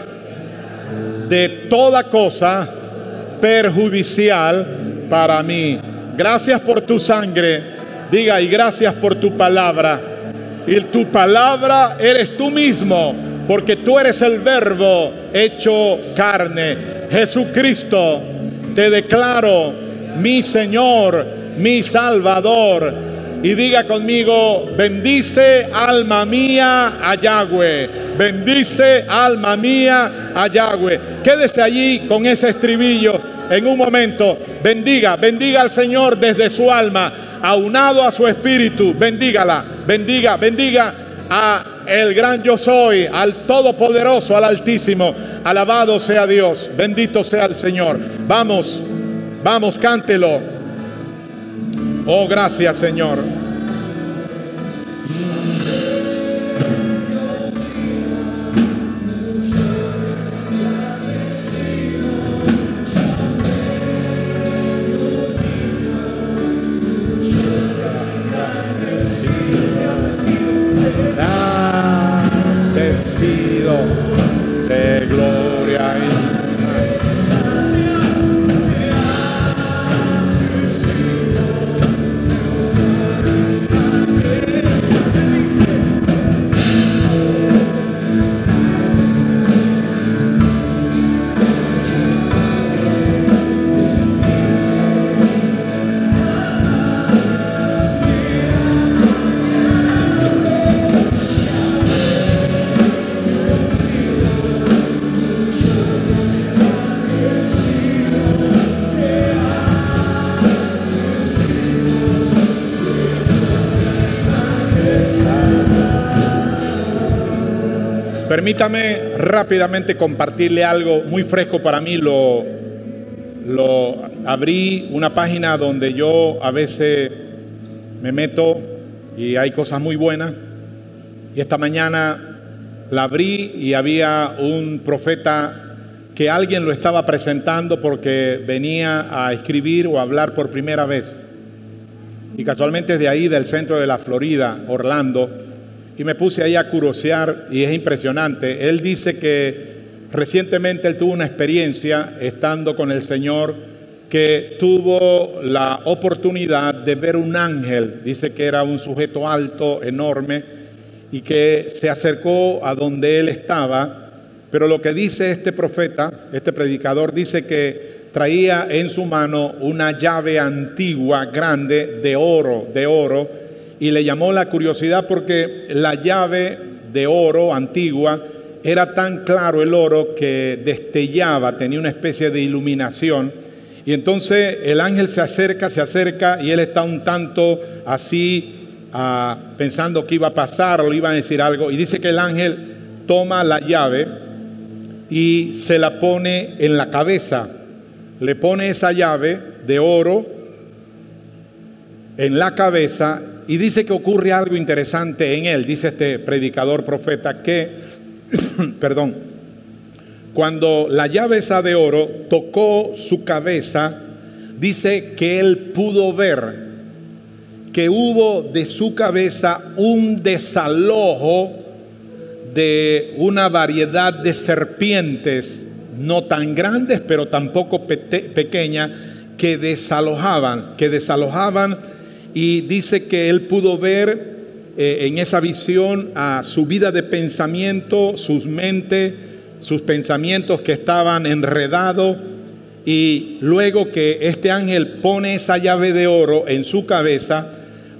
de toda cosa perjudicial para mí. Gracias por tu sangre. Diga, y gracias por tu palabra. Y tu palabra eres tú mismo, porque tú eres el verbo hecho carne. Jesucristo, te declaro mi Señor, mi Salvador. Y diga conmigo, bendice alma mía a. Bendice alma mía a. Quédese allí con ese estribillo en un momento. Bendiga, bendiga al Señor desde su alma, aunado a su espíritu. Bendígala, bendiga, bendiga a el gran yo soy, al todopoderoso, al altísimo. Alabado sea Dios, bendito sea el Señor. Vamos, vamos, cántelo. Oh, gracias Señor. Permítame rápidamente compartirle algo muy fresco para mí. Lo, abrí una página donde yo a veces me meto y hay cosas muy buenas. Y esta mañana la abrí y había un profeta que alguien lo estaba presentando porque venía a escribir o a hablar por primera vez. Y casualmente es de ahí, del centro de la Florida, Orlando. Y me puse ahí a curosear y es impresionante. Él dice que recientemente él tuvo una experiencia estando con el Señor que tuvo la oportunidad de ver un ángel. Dice que era un sujeto alto, enorme, y que se acercó a donde él estaba. Pero lo que dice este profeta, este predicador, dice que traía en su mano una llave antigua, grande, de oro, de oro, y le llamó la curiosidad porque la llave de oro antigua era tan claro el oro que destellaba, tenía una especie de iluminación. Y entonces el ángel se acerca, se acerca y él está un tanto así ah, pensando que iba a pasar o iba a decir algo. Y dice que el ángel toma la llave y se la pone en la cabeza. Le pone esa llave de oro en la cabeza y dice que ocurre algo interesante en él, dice este predicador profeta, que, perdón, cuando la llave esa de oro tocó su cabeza, dice que él pudo ver que hubo de su cabeza un desalojo de una variedad de serpientes, no tan grandes, pero tampoco pequeñas, que desalojaban, que desalojaban y dice que él pudo ver eh, en esa visión a su vida de pensamiento, sus mentes, sus pensamientos que estaban enredados. Y luego que este ángel pone esa llave de oro en su cabeza,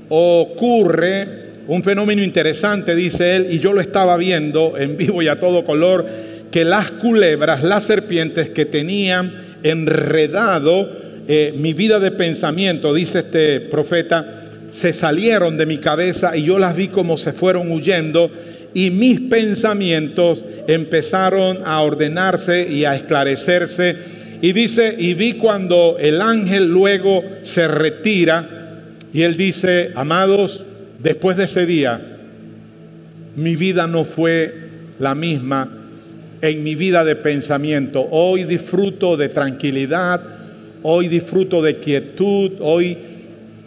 ocurre un fenómeno interesante, dice él, y yo lo estaba viendo en vivo y a todo color, que las culebras, las serpientes que tenían enredado eh, mi vida de pensamiento, dice este profeta, se salieron de mi cabeza y yo las vi como se fueron huyendo y mis pensamientos empezaron a ordenarse y a esclarecerse. Y dice, y vi cuando el ángel luego se retira y él dice, amados, después de ese día, mi vida no fue la misma en mi vida de pensamiento. Hoy disfruto de tranquilidad, hoy disfruto de quietud, hoy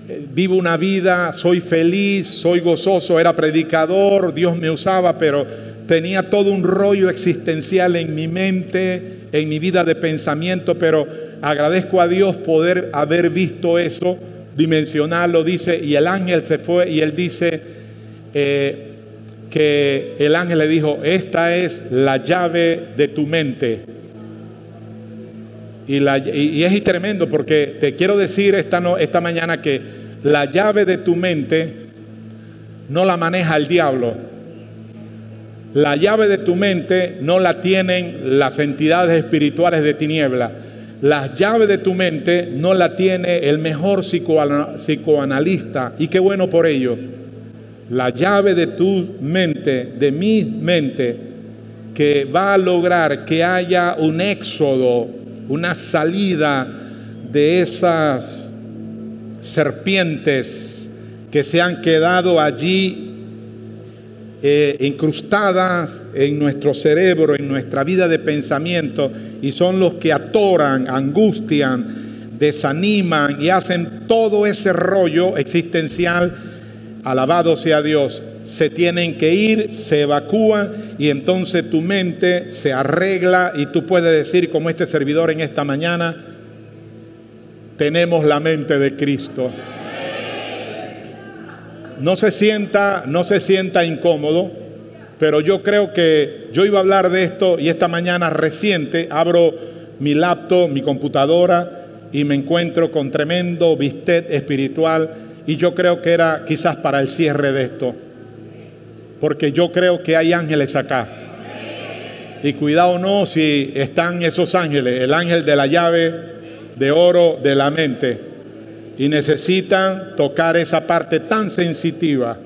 eh, vivo una vida, soy feliz, soy gozoso, era predicador, Dios me usaba, pero tenía todo un rollo existencial en mi mente, en mi vida de pensamiento, pero agradezco a Dios poder haber visto eso, dimensionarlo, dice, y el ángel se fue y él dice eh, que el ángel le dijo, esta es la llave de tu mente y, es tremendo porque te quiero decir esta, esta mañana que la llave de tu mente no la maneja el diablo. La llave de tu mente no la tienen las entidades espirituales de tiniebla. La llave de tu mente no la tiene el mejor psicoanalista y qué bueno por ello. La llave de tu mente, de mi mente, que va a lograr que haya un éxodo una salida de esas serpientes que se han quedado allí eh, incrustadas en nuestro cerebro, en nuestra vida de pensamiento, y son los que atoran, angustian, desaniman y hacen todo ese rollo existencial. Alabado sea Dios se tienen que ir, se evacúan y entonces tu mente se arregla y tú puedes decir como este servidor en esta mañana, tenemos la mente de Cristo. No se sienta, no se sienta incómodo, pero yo creo que yo iba a hablar de esto y esta mañana reciente abro mi laptop, mi computadora y me encuentro con tremendo bistec espiritual y yo creo que era quizás para el cierre de esto porque yo creo que hay ángeles acá. Y cuidado no si están esos ángeles, el ángel de la llave de oro de la mente, y necesitan tocar esa parte tan sensitiva